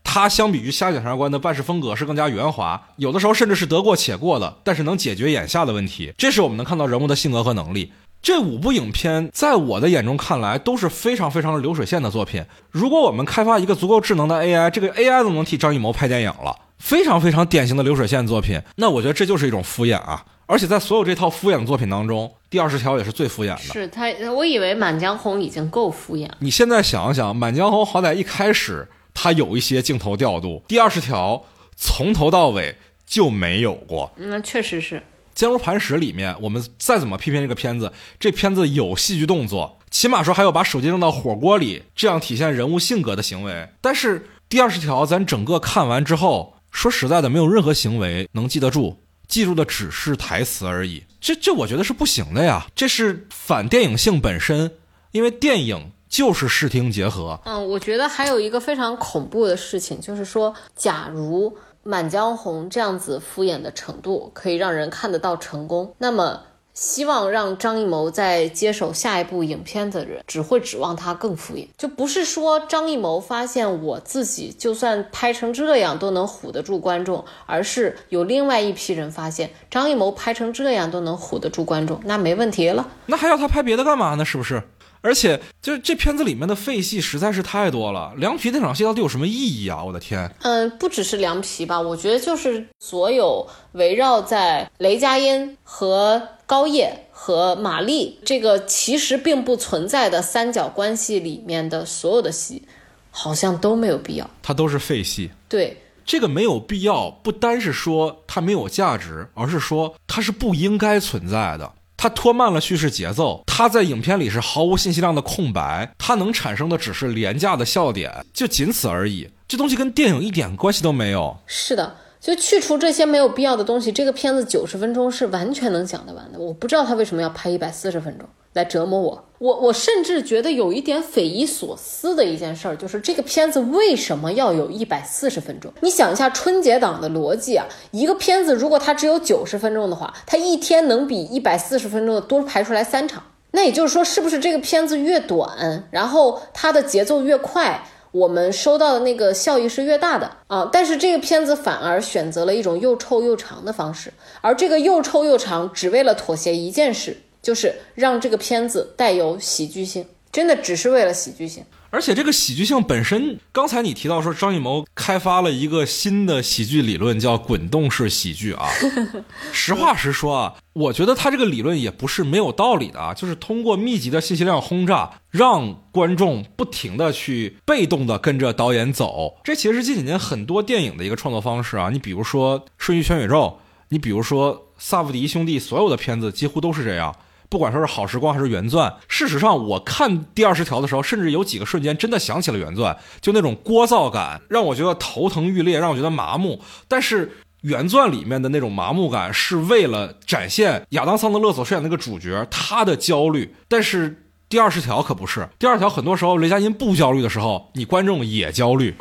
[SPEAKER 2] 他相比于瞎检察官的办事风格是更加圆滑，有的时候甚至是得过且过的，但是能解决眼下的问题。这是我们能看到人物的性格和能力。这五部影片在我的眼中看来都是非常非常流水线的作品。如果我们开发一个足够智能的 AI，这个 AI 都能替张艺谋拍电影了，非常非常典型的流水线作品。那我觉得这就是一种敷衍啊。而且在所有这套敷衍的作品当中，第二十条也是最敷衍的。
[SPEAKER 1] 是他，我以为《满江红》已经够敷衍。
[SPEAKER 2] 你现在想一想，《满江红》好歹一开始它有一些镜头调度，第二十条从头到尾就没有过。
[SPEAKER 1] 那确实是。
[SPEAKER 2] 坚如磐石里面，我们再怎么批评这个片子，这片子有戏剧动作，起码说还有把手机扔到火锅里这样体现人物性格的行为。但是第二十条，咱整个看完之后，说实在的，没有任何行为能记得住。记住的只是台词而已，这这我觉得是不行的呀，这是反电影性本身，因为电影就是视听结合。
[SPEAKER 1] 嗯，我觉得还有一个非常恐怖的事情，就是说，假如《满江红》这样子敷衍的程度可以让人看得到成功，那么希望让张艺谋在接手下一部影片的人，只会指望他更敷衍。就不是说张艺谋发现我自己就算拍成这样都能唬得住观众，而是有另外一批人发现张艺谋拍成这样都能唬得住观众，那没问题了。
[SPEAKER 2] 那还要他拍别的干嘛呢？是不是？而且，就这片子里面的废戏实在是太多了。凉皮那场戏到底有什么意义啊？我的天！
[SPEAKER 1] 嗯，不只是凉皮吧，我觉得就是所有围绕在雷佳音和高叶和马丽这个其实并不存在的三角关系里面的所有的戏，好像都没有必要。
[SPEAKER 2] 它都是废戏。
[SPEAKER 1] 对，
[SPEAKER 2] 这个没有必要，不单是说它没有价值，而是说它是不应该存在的。拖慢了叙事节奏，它在影片里是毫无信息量的空白，它能产生的只是廉价的笑点，就仅此而已。这东西跟电影一点关系都没有。
[SPEAKER 1] 是的，就去除这些没有必要的东西，这个片子九十分钟是完全能讲得完的。我不知道他为什么要拍一百四十分钟。来折磨我，我我甚至觉得有一点匪夷所思的一件事儿，就是这个片子为什么要有一百四十分钟？你想一下春节档的逻辑啊，一个片子如果它只有九十分钟的话，它一天能比一百四十分钟的多排出来三场，那也就是说，是不是这个片子越短，然后它的节奏越快，我们收到的那个效益是越大的啊？但是这个片子反而选择了一种又臭又长的方式，而这个又臭又长，只为了妥协一件事。就是让这个片子带有喜剧性，真的只是为了喜剧性。
[SPEAKER 2] 而且这个喜剧性本身，刚才你提到说张艺谋开发了一个新的喜剧理论，叫滚动式喜剧啊。实话实说啊，我觉得他这个理论也不是没有道理的啊。就是通过密集的信息量轰炸，让观众不停的去被动的跟着导演走。这其实是近几年很多电影的一个创作方式啊。你比如说《瞬息全宇宙》，你比如说萨布迪兄弟所有的片子几乎都是这样。不管说是好时光还是原钻，事实上我看第二十条的时候，甚至有几个瞬间真的想起了原钻，就那种聒噪感让我觉得头疼欲裂，让我觉得麻木。但是原钻里面的那种麻木感是为了展现亚当桑德勒所饰演那个主角他的焦虑，但是第二十条可不是。第二条很多时候雷佳音不焦虑的时候，你观众也焦虑。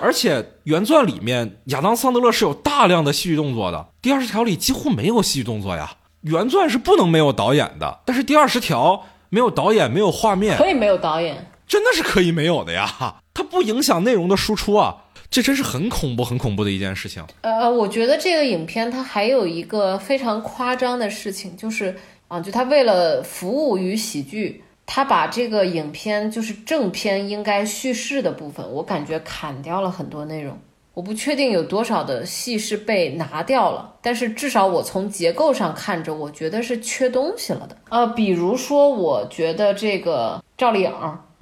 [SPEAKER 2] 而且原钻里面亚当桑德勒是有大量的戏剧动作的，第二十条里几乎没有戏剧动作呀。原钻是不能没有导演的，但是第二十条没有导演，没有画面，
[SPEAKER 1] 可以没有导演，
[SPEAKER 2] 真的是可以没有的呀，它不影响内容的输出啊，这真是很恐怖、很恐怖的一件事情。
[SPEAKER 1] 呃，我觉得这个影片它还有一个非常夸张的事情，就是啊，就它为了服务于喜剧，他把这个影片就是正片应该叙事的部分，我感觉砍掉了很多内容。我不确定有多少的戏是被拿掉了，但是至少我从结构上看着，我觉得是缺东西了的。呃，比如说，我觉得这个赵丽颖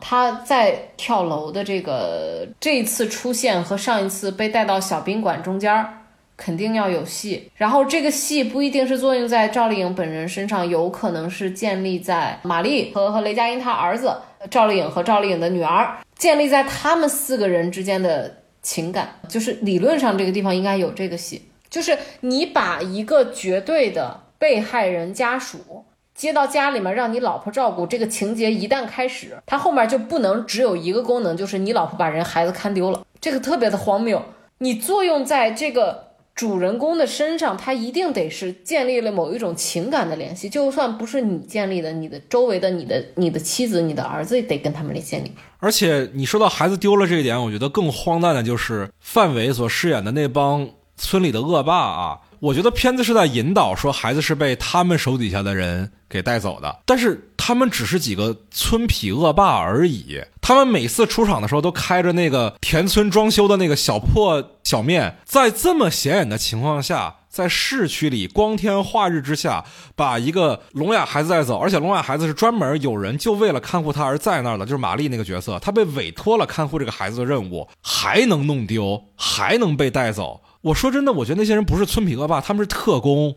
[SPEAKER 1] 她在跳楼的这个这一次出现和上一次被带到小宾馆中间儿，肯定要有戏。然后这个戏不一定是作用在赵丽颖本人身上，有可能是建立在马丽和和雷佳音他儿子赵丽颖和赵丽颖的女儿，建立在他们四个人之间的。情感就是理论上这个地方应该有这个戏，就是你把一个绝对的被害人家属接到家里面让你老婆照顾，这个情节一旦开始，它后面就不能只有一个功能，就是你老婆把人孩子看丢了，这个特别的荒谬。你作用在这个。主人公的身上，他一定得是建立了某一种情感的联系，就算不是你建立的，你的周围的、你的、你的妻子、你的儿子也得跟他们建立。
[SPEAKER 2] 而且你说到孩子丢了这一点，我觉得更荒诞的就是范伟所饰演的那帮村里的恶霸啊。我觉得片子是在引导说孩子是被他们手底下的人给带走的，但是他们只是几个村痞恶霸而已。他们每次出场的时候都开着那个田村装修的那个小破小面，在这么显眼的情况下，在市区里光天化日之下把一个聋哑孩子带走，而且聋哑孩子是专门有人就为了看护他而在那儿的，就是玛丽那个角色，他被委托了看护这个孩子的任务，还能弄丢，还能被带走。我说真的，我觉得那些人不是村痞恶霸，他们是特工。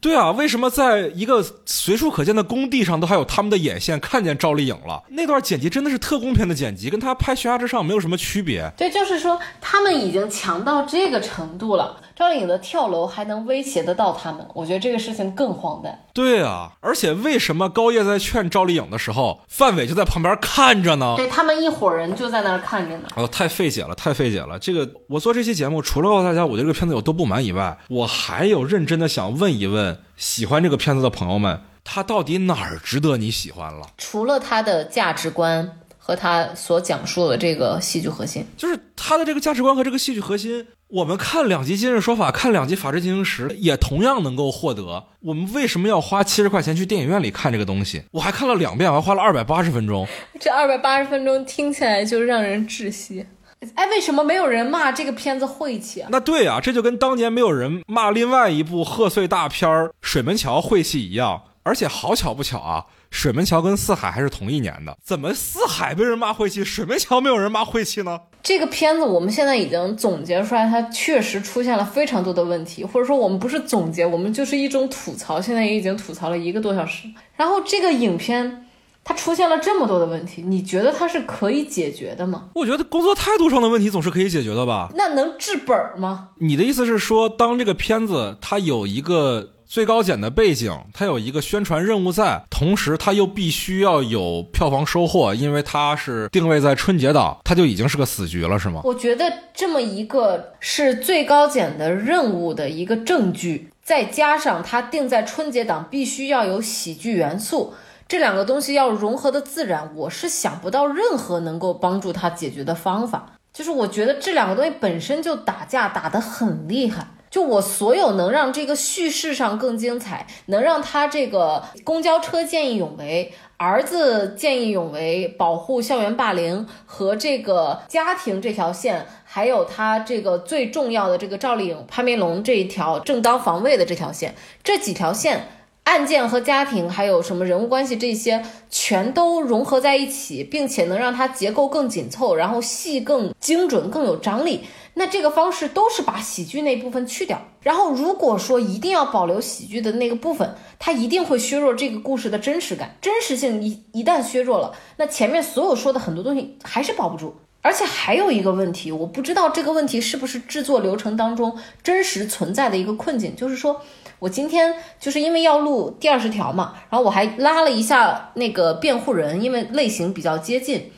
[SPEAKER 2] 对啊，为什么在一个随处可见的工地上都还有他们的眼线看见赵丽颖了？那段剪辑真的是特工片的剪辑，跟他拍《悬崖之上》没有什么区别。
[SPEAKER 1] 对，就是说他们已经强到这个程度了。赵丽颖的跳楼还能威胁得到他们，我觉得这个事情更荒诞。
[SPEAKER 2] 对啊，而且为什么高叶在劝赵丽颖的时候，范伟就在旁边看着呢？
[SPEAKER 1] 对他们一伙人就在那儿看着呢。
[SPEAKER 2] 哦，太费解了，太费解了。这个我做这期节目，除了告诉大家我对这个片子有多不满以外，我还有认真的想问一问喜欢这个片子的朋友们，它到底哪儿值得你喜欢了？
[SPEAKER 1] 除了它的价值观和它所讲述的这个戏剧核心，
[SPEAKER 2] 就是它的这个价值观和这个戏剧核心。我们看两集《今日说法》，看两集《法制进行时》，也同样能够获得。我们为什么要花七十块钱去电影院里看这个东西？我还看了两遍，我还花了二百八十分钟。
[SPEAKER 1] 这二百八十分钟听起来就让人窒息。哎，为什么没有人骂这个片子晦气啊？
[SPEAKER 2] 那对啊，这就跟当年没有人骂另外一部贺岁大片《水门桥》晦气一样。而且好巧不巧啊，水门桥跟四海还是同一年的，怎么四海被人骂晦气，水门桥没有人骂晦气呢？
[SPEAKER 1] 这个片子我们现在已经总结出来，它确实出现了非常多的问题，或者说我们不是总结，我们就是一种吐槽。现在也已经吐槽了一个多小时。然后这个影片它出现了这么多的问题，你觉得它是可以解决的吗？
[SPEAKER 2] 我觉得工作态度上的问题总是可以解决的吧？
[SPEAKER 1] 那能治本吗？
[SPEAKER 2] 你的意思是说，当这个片子它有一个。最高检的背景，它有一个宣传任务在，同时它又必须要有票房收获，因为它是定位在春节档，它就已经是个死局了，是吗？
[SPEAKER 1] 我觉得这么一个是最高检的任务的一个证据，再加上它定在春节档，必须要有喜剧元素，这两个东西要融合的自然，我是想不到任何能够帮助他解决的方法。就是我觉得这两个东西本身就打架打得很厉害。就我所有能让这个叙事上更精彩，能让他这个公交车见义勇为，儿子见义勇为，保护校园霸凌和这个家庭这条线，还有他这个最重要的这个赵丽颖、潘明龙这一条正当防卫的这条线，这几条线。案件和家庭，还有什么人物关系，这些全都融合在一起，并且能让它结构更紧凑，然后戏更精准、更有张力。那这个方式都是把喜剧那部分去掉。然后如果说一定要保留喜剧的那个部分，它一定会削弱这个故事的真实感。真实性一一旦削弱了，那前面所有说的很多东西还是保不住。而且还有一个问题，我不知道这个问题是不是制作流程当中真实存在的一个困境，就是说。我今天就是因为要录第二十条嘛，然后我还拉了一下那个辩护人，因为类型比较接近。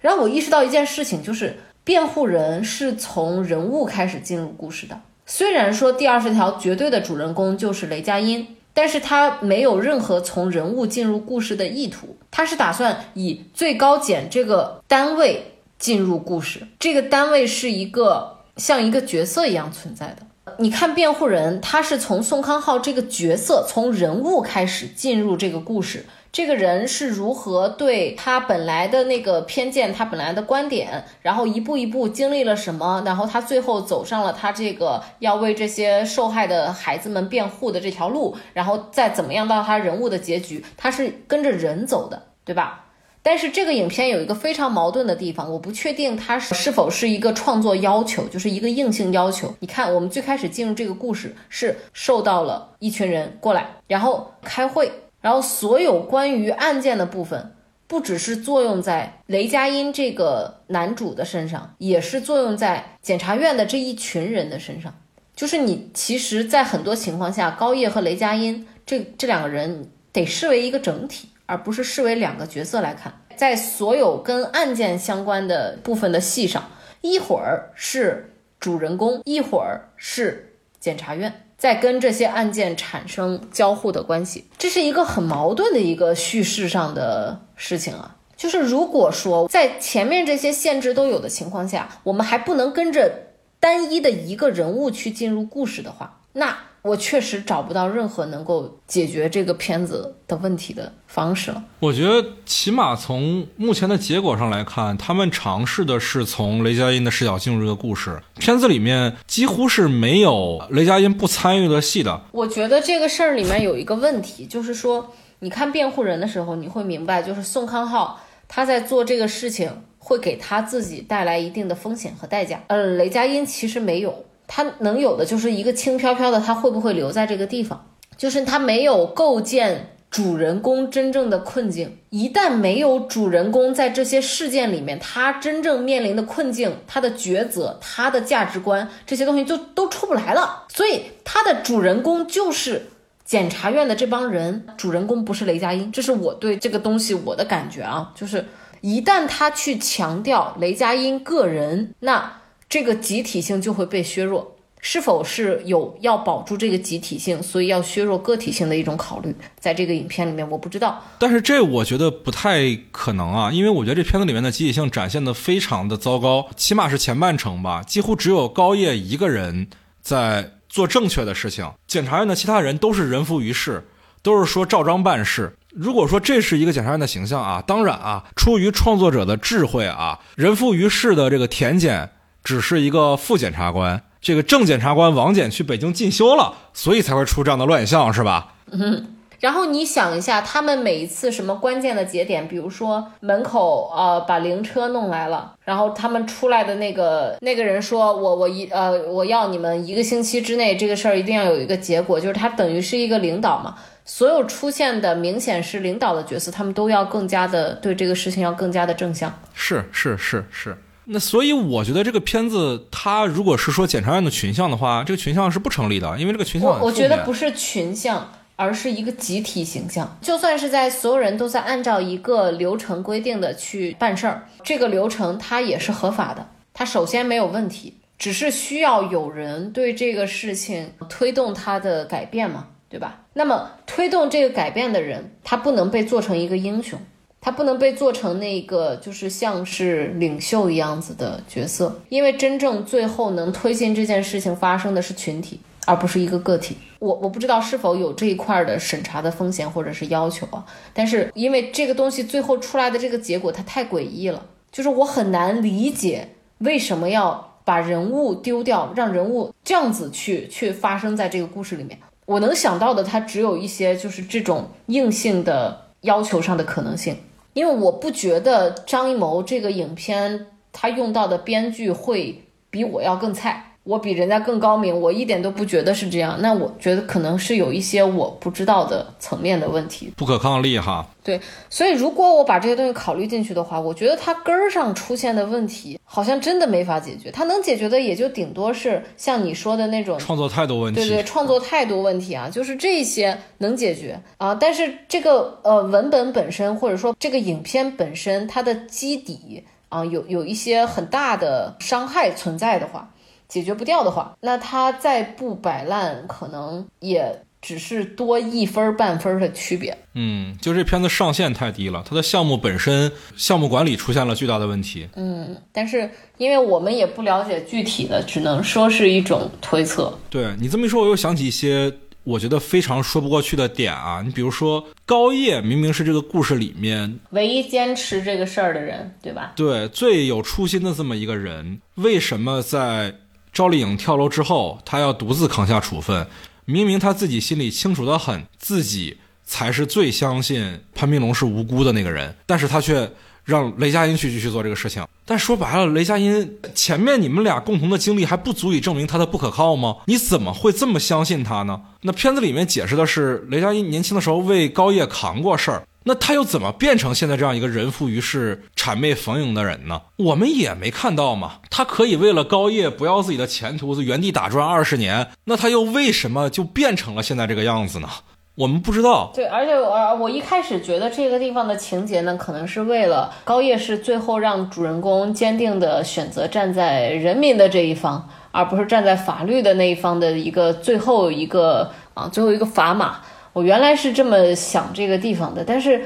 [SPEAKER 1] 然后我意识到一件事情，就是辩护人是从人物开始进入故事的。虽然说第二十条绝对的主人公就是雷佳音，但是他没有任何从人物进入故事的意图，他是打算以最高检这个单位进入故事。这个单位是一个像一个角色一样存在的。你看辩护人，他是从宋康昊这个角色，从人物开始进入这个故事。这个人是如何对他本来的那个偏见，他本来的观点，然后一步一步经历了什么，然后他最后走上了他这个要为这些受害的孩子们辩护的这条路，然后再怎么样到他人物的结局，他是跟着人走的，对吧？但是这个影片有一个非常矛盾的地方，我不确定它是是否是一个创作要求，就是一个硬性要求。你看，我们最开始进入这个故事是受到了一群人过来，然后开会，然后所有关于案件的部分，不只是作用在雷佳音这个男主的身上，也是作用在检察院的这一群人的身上。就是你其实，在很多情况下，高叶和雷佳音这这两个人得视为一个整体。而不是视为两个角色来看，在所有跟案件相关的部分的戏上，一会儿是主人公，一会儿是检察院，在跟这些案件产生交互的关系，这是一个很矛盾的一个叙事上的事情啊。就是如果说在前面这些限制都有的情况下，我们还不能跟着单一的一个人物去进入故事的话，那。我确实找不到任何能够解决这个片子的问题的方式了。
[SPEAKER 2] 我觉得，起码从目前的结果上来看，他们尝试的是从雷佳音的视角进入这个故事。片子里面几乎是没有雷佳音不参与的戏的。
[SPEAKER 1] 我觉得这个事儿里面有一个问题，就是说，你看辩护人的时候，你会明白，就是宋康昊他在做这个事情会给他自己带来一定的风险和代价。呃，雷佳音其实没有。他能有的就是一个轻飘飘的，他会不会留在这个地方？就是他没有构建主人公真正的困境。一旦没有主人公在这些事件里面，他真正面临的困境、他的抉择、他的价值观这些东西就都出不来了。所以他的主人公就是检察院的这帮人，主人公不是雷佳音。这是我对这个东西我的感觉啊，就是一旦他去强调雷佳音个人，那。这个集体性就会被削弱，是否是有要保住这个集体性，所以要削弱个体性的一种考虑，在这个影片里面，我不知道。
[SPEAKER 2] 但是这我觉得不太可能啊，因为我觉得这片子里面的集体性展现的非常的糟糕，起码是前半程吧，几乎只有高叶一个人在做正确的事情，检察院的其他人都是人浮于事，都是说照章办事。如果说这是一个检察院的形象啊，当然啊，出于创作者的智慧啊，人浮于事的这个田检只是一个副检察官，这个正检察官王检去北京进修了，所以才会出这样的乱象，是吧？
[SPEAKER 1] 嗯。然后你想一下，他们每一次什么关键的节点，比如说门口呃把灵车弄来了，然后他们出来的那个那个人说，我我一呃我要你们一个星期之内这个事儿一定要有一个结果，就是他等于是一个领导嘛。所有出现的明显是领导的角色，他们都要更加的对这个事情要更加的正向。
[SPEAKER 2] 是是是是，那所以我觉得这个片子，它如果是说检察院的群像的话，这个群像是不成立的，因为这个群像
[SPEAKER 1] 我我觉得不是群像，而是一个集体形象。就算是在所有人都在按照一个流程规定的去办事儿，这个流程它也是合法的，它首先没有问题，只是需要有人对这个事情推动它的改变嘛。对吧？那么推动这个改变的人，他不能被做成一个英雄，他不能被做成那个就是像是领袖一样子的角色，因为真正最后能推进这件事情发生的是群体，而不是一个个体。我我不知道是否有这一块的审查的风险或者是要求啊，但是因为这个东西最后出来的这个结果它太诡异了，就是我很难理解为什么要把人物丢掉，让人物这样子去去发生在这个故事里面。我能想到的，它只有一些就是这种硬性的要求上的可能性，因为我不觉得张艺谋这个影片他用到的编剧会比我要更菜。我比人家更高明，我一点都不觉得是这样。那我觉得可能是有一些我不知道的层面的问题，
[SPEAKER 2] 不可抗力哈。
[SPEAKER 1] 对，所以如果我把这些东西考虑进去的话，我觉得它根儿上出现的问题好像真的没法解决。它能解决的也就顶多是像你说的那种
[SPEAKER 2] 创作态度问题。
[SPEAKER 1] 对对，创作态度问题啊，就是这些能解决啊。但是这个呃文本本身或者说这个影片本身它的基底啊有有一些很大的伤害存在的话。解决不掉的话，那他再不摆烂，可能也只是多一分半分的区别。
[SPEAKER 2] 嗯，就这片子上限太低了，它的项目本身项目管理出现了巨大的问题。
[SPEAKER 1] 嗯，但是因为我们也不了解具体的，只能说是一种推测。
[SPEAKER 2] 对你这么一说，我又想起一些我觉得非常说不过去的点啊。你比如说高叶明明是这个故事里面
[SPEAKER 1] 唯一坚持这个事儿的人，对吧？
[SPEAKER 2] 对，最有初心的这么一个人，为什么在？赵丽颖跳楼之后，他要独自扛下处分。明明他自己心里清楚的很，自己才是最相信潘斌龙是无辜的那个人，但是他却让雷佳音去继续做这个事情。但说白了，雷佳音前面你们俩共同的经历还不足以证明他的不可靠吗？你怎么会这么相信他呢？那片子里面解释的是，雷佳音年轻的时候为高叶扛过事儿。那他又怎么变成现在这样一个人浮于事、谄媚逢迎的人呢？我们也没看到嘛。他可以为了高叶不要自己的前途，原地打转二十年。那他又为什么就变成了现在这个样子呢？我们不知道。
[SPEAKER 1] 对，而且我我一开始觉得这个地方的情节呢，可能是为了高叶是最后让主人公坚定的选择站在人民的这一方，而不是站在法律的那一方的一个最后一个啊，最后一个砝码。我原来是这么想这个地方的，但是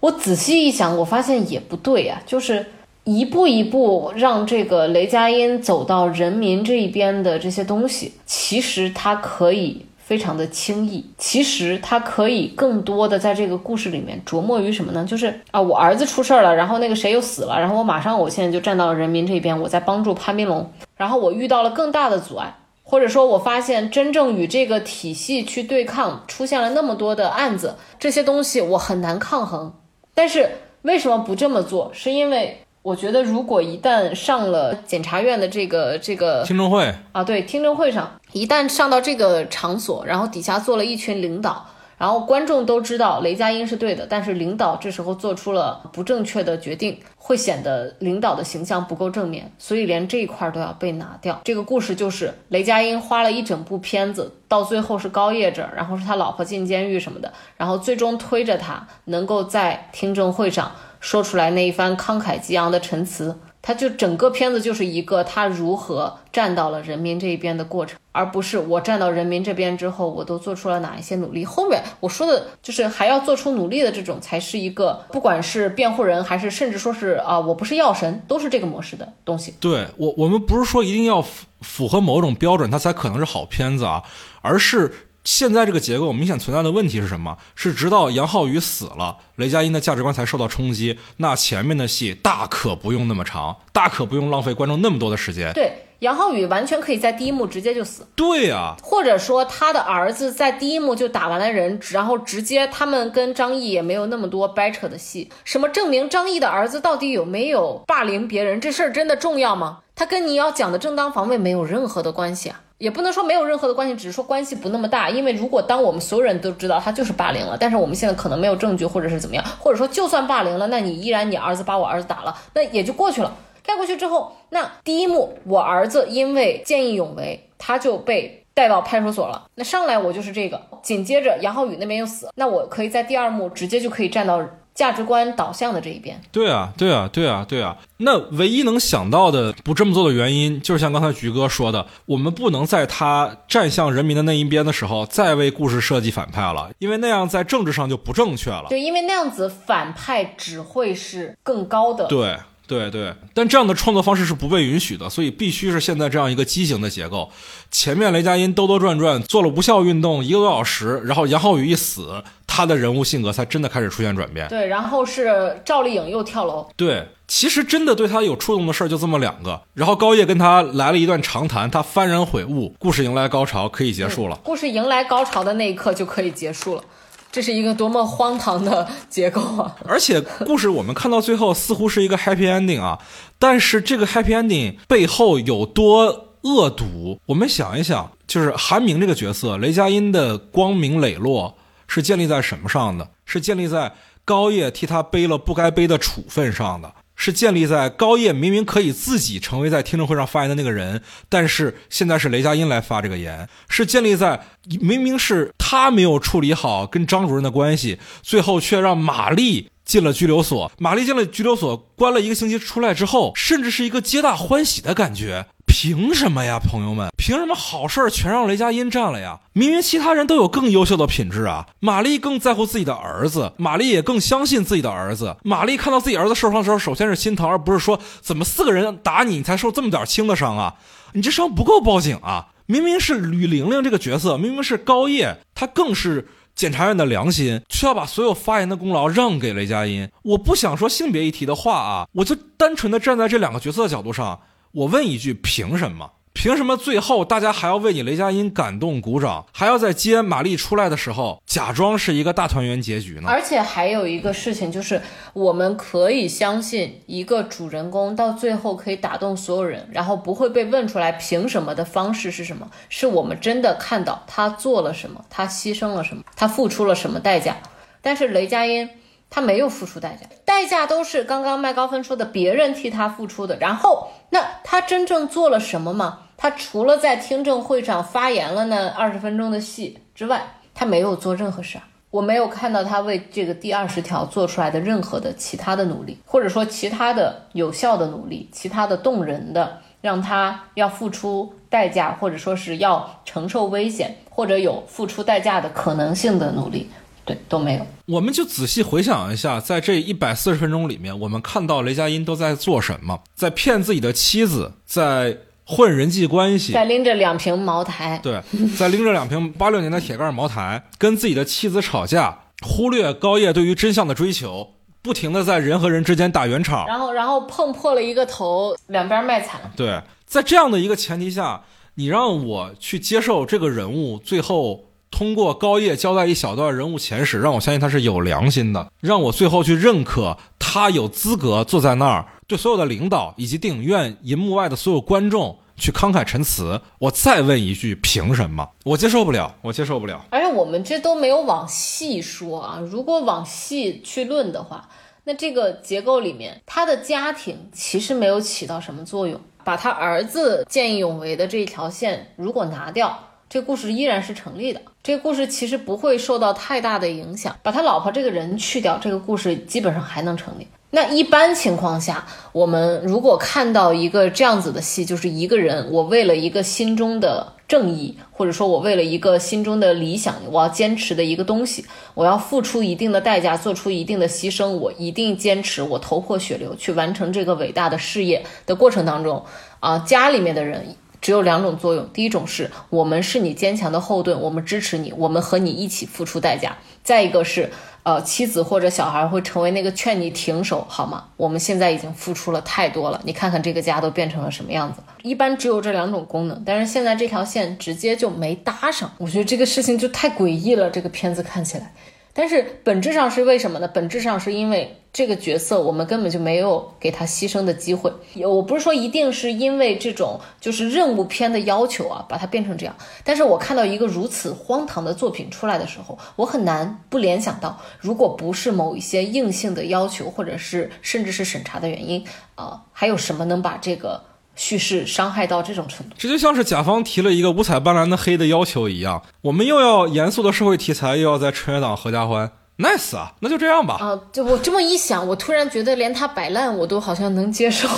[SPEAKER 1] 我仔细一想，我发现也不对啊。就是一步一步让这个雷佳音走到人民这一边的这些东西，其实他可以非常的轻易。其实他可以更多的在这个故事里面琢磨于什么呢？就是啊，我儿子出事儿了，然后那个谁又死了，然后我马上我现在就站到了人民这边，我在帮助潘斌龙，然后我遇到了更大的阻碍。或者说，我发现真正与这个体系去对抗，出现了那么多的案子，这些东西我很难抗衡。但是为什么不这么做？是因为我觉得，如果一旦上了检察院的这个这个
[SPEAKER 2] 听证会
[SPEAKER 1] 啊，对，听证会上，一旦上到这个场所，然后底下坐了一群领导。然后观众都知道雷佳音是对的，但是领导这时候做出了不正确的决定，会显得领导的形象不够正面，所以连这一块都要被拿掉。这个故事就是雷佳音花了一整部片子，到最后是高叶这，然后是他老婆进监狱什么的，然后最终推着他能够在听证会上说出来那一番慷慨激昂的陈词，他就整个片子就是一个他如何站到了人民这一边的过程，而不是我站到人民这边之后，我都做出了哪一些努力。后面我说的就是还要做出努力的这种，才是一个不管是辩护人还是甚至说是啊，我不是药神，都是这个模式的东西。
[SPEAKER 2] 对我，我们不是说一定要符符合某种标准，它才可能是好片子啊，而是。现在这个结构明显存在的问题是什么？是直到杨浩宇死了，雷佳音的价值观才受到冲击。那前面的戏大可不用那么长，大可不用浪费观众那么多的时间。
[SPEAKER 1] 对，杨浩宇完全可以在第一幕直接就死。
[SPEAKER 2] 对呀，
[SPEAKER 1] 或者说他的儿子在第一幕就打完了人，然后直接他们跟张译也没有那么多掰扯的戏。什么证明张译的儿子到底有没有霸凌别人这事儿真的重要吗？他跟你要讲的正当防卫没有任何的关系啊。也不能说没有任何的关系，只是说关系不那么大。因为如果当我们所有人都知道他就是霸凌了，但是我们现在可能没有证据，或者是怎么样，或者说就算霸凌了，那你依然你儿子把我儿子打了，那也就过去了。盖过去之后，那第一幕我儿子因为见义勇为，他就被带到派出所了。那上来我就是这个，紧接着杨浩宇那边又死，那我可以在第二幕直接就可以站到。价值观导向的这一边，
[SPEAKER 2] 对啊，对啊，对啊，对啊。那唯一能想到的不这么做的原因，就是像刚才菊哥说的，我们不能在他站向人民的那一边的时候，再为故事设计反派了，因为那样在政治上就不正确了。
[SPEAKER 1] 对，因为那样子反派只会是更高的。
[SPEAKER 2] 对。对对，但这样的创作方式是不被允许的，所以必须是现在这样一个畸形的结构。前面雷佳音兜兜转转做了无效运动一个多小时，然后杨浩宇一死，他的人物性格才真的开始出现转变。
[SPEAKER 1] 对，然后是赵丽颖又跳楼。
[SPEAKER 2] 对，其实真的对他有触动的事儿就这么两个，然后高叶跟他来了一段长谈，他幡然悔悟，故事迎来高潮，可以结束了。
[SPEAKER 1] 故事迎来高潮的那一刻就可以结束了。这是一个多么荒唐的结构啊！
[SPEAKER 2] 而且故事我们看到最后似乎是一个 happy ending 啊，但是这个 happy ending 背后有多恶毒？我们想一想，就是韩明这个角色，雷佳音的光明磊落是建立在什么上的？是建立在高叶替他背了不该背的处分上的。是建立在高叶明明可以自己成为在听证会上发言的那个人，但是现在是雷佳音来发这个言。是建立在明明是他没有处理好跟张主任的关系，最后却让玛丽进了拘留所。玛丽进了拘留所，关了一个星期出来之后，甚至是一个皆大欢喜的感觉。凭什么呀，朋友们？凭什么好事儿全让雷佳音占了呀？明明其他人都有更优秀的品质啊！玛丽更在乎自己的儿子，玛丽也更相信自己的儿子。玛丽看到自己儿子受伤的时候，首先是心疼，而不是说怎么四个人打你，你才受这么点轻的伤啊？你这伤不够报警啊？明明是吕玲玲这个角色，明明是高叶，她更是检察院的良心，却要把所有发言的功劳让给雷佳音。我不想说性别议题的话啊，我就单纯的站在这两个角色的角度上。我问一句，凭什么？凭什么最后大家还要为你雷佳音感动鼓掌，还要在接玛丽出来的时候假装是一个大团圆结局呢？
[SPEAKER 1] 而且还有一个事情就是，我们可以相信一个主人公到最后可以打动所有人，然后不会被问出来凭什么的方式是什么？是我们真的看到他做了什么，他牺牲了什么，他付出了什么代价。但是雷佳音。他没有付出代价，代价都是刚刚麦高芬说的别人替他付出的。然后，那他真正做了什么吗？他除了在听证会上发言了那二十分钟的戏之外，他没有做任何事儿。我没有看到他为这个第二十条做出来的任何的其他的努力，或者说其他的有效的努力，其他的动人的让他要付出代价，或者说是要承受危险，或者有付出代价的可能性的努力。对，都没有。
[SPEAKER 2] 我们就仔细回想一下，在这一百四十分钟里面，我们看到雷佳音都在做什么？在骗自己的妻子，在混人际关系，
[SPEAKER 1] 在拎着两瓶茅台。
[SPEAKER 2] 对，在拎着两瓶八六年的铁盖茅台，跟自己的妻子吵架，忽略高叶对于真相的追求，不停的在人和人之间打圆场，
[SPEAKER 1] 然后然后碰破了一个头，两边卖惨。
[SPEAKER 2] 对，在这样的一个前提下，你让我去接受这个人物最后。通过高叶交代一小段人物前史，让我相信他是有良心的，让我最后去认可他有资格坐在那儿，对所有的领导以及电影院银幕外的所有观众去慷慨陈词。我再问一句，凭什么？我接受不了，我接受不了。
[SPEAKER 1] 而且我们这都没有往细说啊，如果往细去论的话，那这个结构里面，他的家庭其实没有起到什么作用。把他儿子见义勇为的这一条线如果拿掉。这故事依然是成立的，这个故事其实不会受到太大的影响。把他老婆这个人去掉，这个故事基本上还能成立。那一般情况下，我们如果看到一个这样子的戏，就是一个人，我为了一个心中的正义，或者说我为了一个心中的理想，我要坚持的一个东西，我要付出一定的代价，做出一定的牺牲，我一定坚持，我头破血流去完成这个伟大的事业的过程当中，啊，家里面的人只有两种作用，第一种是我们是你坚强的后盾，我们支持你，我们和你一起付出代价；再一个是。呃，妻子或者小孩会成为那个劝你停手，好吗？我们现在已经付出了太多了，你看看这个家都变成了什么样子。一般只有这两种功能，但是现在这条线直接就没搭上，我觉得这个事情就太诡异了。这个片子看起来。但是本质上是为什么呢？本质上是因为这个角色我们根本就没有给他牺牲的机会。我不是说一定是因为这种就是任务片的要求啊，把它变成这样。但是我看到一个如此荒唐的作品出来的时候，我很难不联想到，如果不是某一些硬性的要求，或者是甚至是审查的原因，啊，还有什么能把这个？叙事伤害到这种程度，
[SPEAKER 2] 这就像是甲方提了一个五彩斑斓的黑的要求一样。我们又要严肃的社会题材，又要在春节档合家欢，nice 啊，那就这样吧。
[SPEAKER 1] 啊，就我这么一想，我突然觉得连他摆烂我都好像能接受。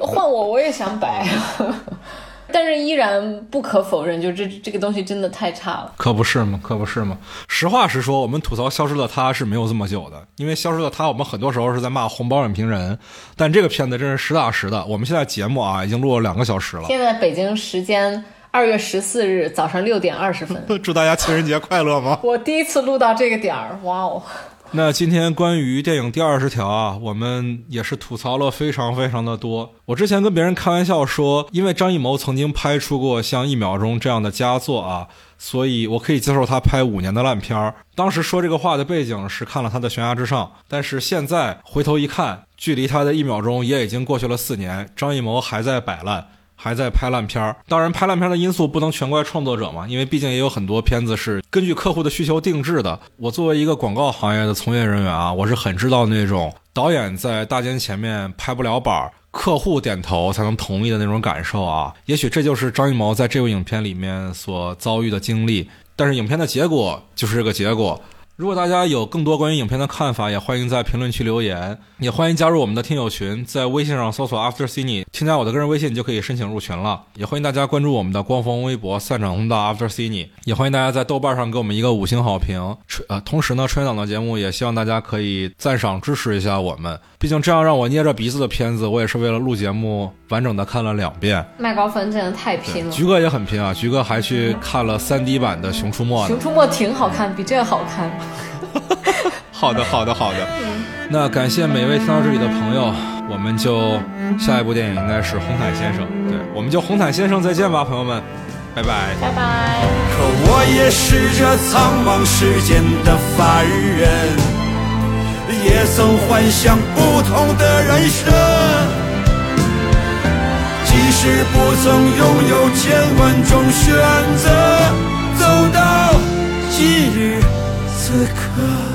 [SPEAKER 1] 换我我也想摆。但是依然不可否认，就这这个东西真的太差了，
[SPEAKER 2] 可不是吗？可不是吗？实话实说，我们吐槽《消失的他》是没有这么久的，因为《消失的他》我们很多时候是在骂红包影评人，但这个片子真是实打实的。我们现在节目啊，已经录了两个小时了。
[SPEAKER 1] 现在北京时间二月十四日早上六点二十分，
[SPEAKER 2] 祝大家情人节快乐吗？
[SPEAKER 1] 我第一次录到这个点儿，哇哦！
[SPEAKER 2] 那今天关于电影第二十条啊，我们也是吐槽了非常非常的多。我之前跟别人开玩笑说，因为张艺谋曾经拍出过像《一秒钟》这样的佳作啊，所以我可以接受他拍五年的烂片儿。当时说这个话的背景是看了他的《悬崖之上》，但是现在回头一看，距离他的一秒钟也已经过去了四年，张艺谋还在摆烂。还在拍烂片儿，当然拍烂片的因素不能全怪创作者嘛，因为毕竟也有很多片子是根据客户的需求定制的。我作为一个广告行业的从业人员啊，我是很知道那种导演在大监前面拍不了板儿，客户点头才能同意的那种感受啊。也许这就是张艺谋在这部影片里面所遭遇的经历，但是影片的结果就是这个结果。如果大家有更多关于影片的看法，也欢迎在评论区留言，也欢迎加入我们的听友群，在微信上搜索 After Cine，添加我的个人微信，你就可以申请入群了。也欢迎大家关注我们的官方微博散场通道 After Cine，也欢迎大家在豆瓣上给我们一个五星好评。呃，同时呢，春节档的节目也希望大家可以赞赏支持一下我们，毕竟这样让我捏着鼻子的片子，我也是为了录节目完整的看了两遍。
[SPEAKER 1] 麦高芬真的太拼了，
[SPEAKER 2] 菊哥也很拼啊，菊哥还去看了 3D 版的《熊出没》。
[SPEAKER 1] 熊出没挺好看，比这个好看。
[SPEAKER 2] 好的，好的，好的。那感谢每位听到这里的朋友，我们就下一部电影应该是《红毯先生》。对，我们就《红毯先生》再见吧，朋友们，拜拜，
[SPEAKER 1] 拜拜。
[SPEAKER 3] 可我也是这苍茫世间的凡人，也曾幻想不同的人生。即使不曾拥有千万种选择，走到今日。此刻。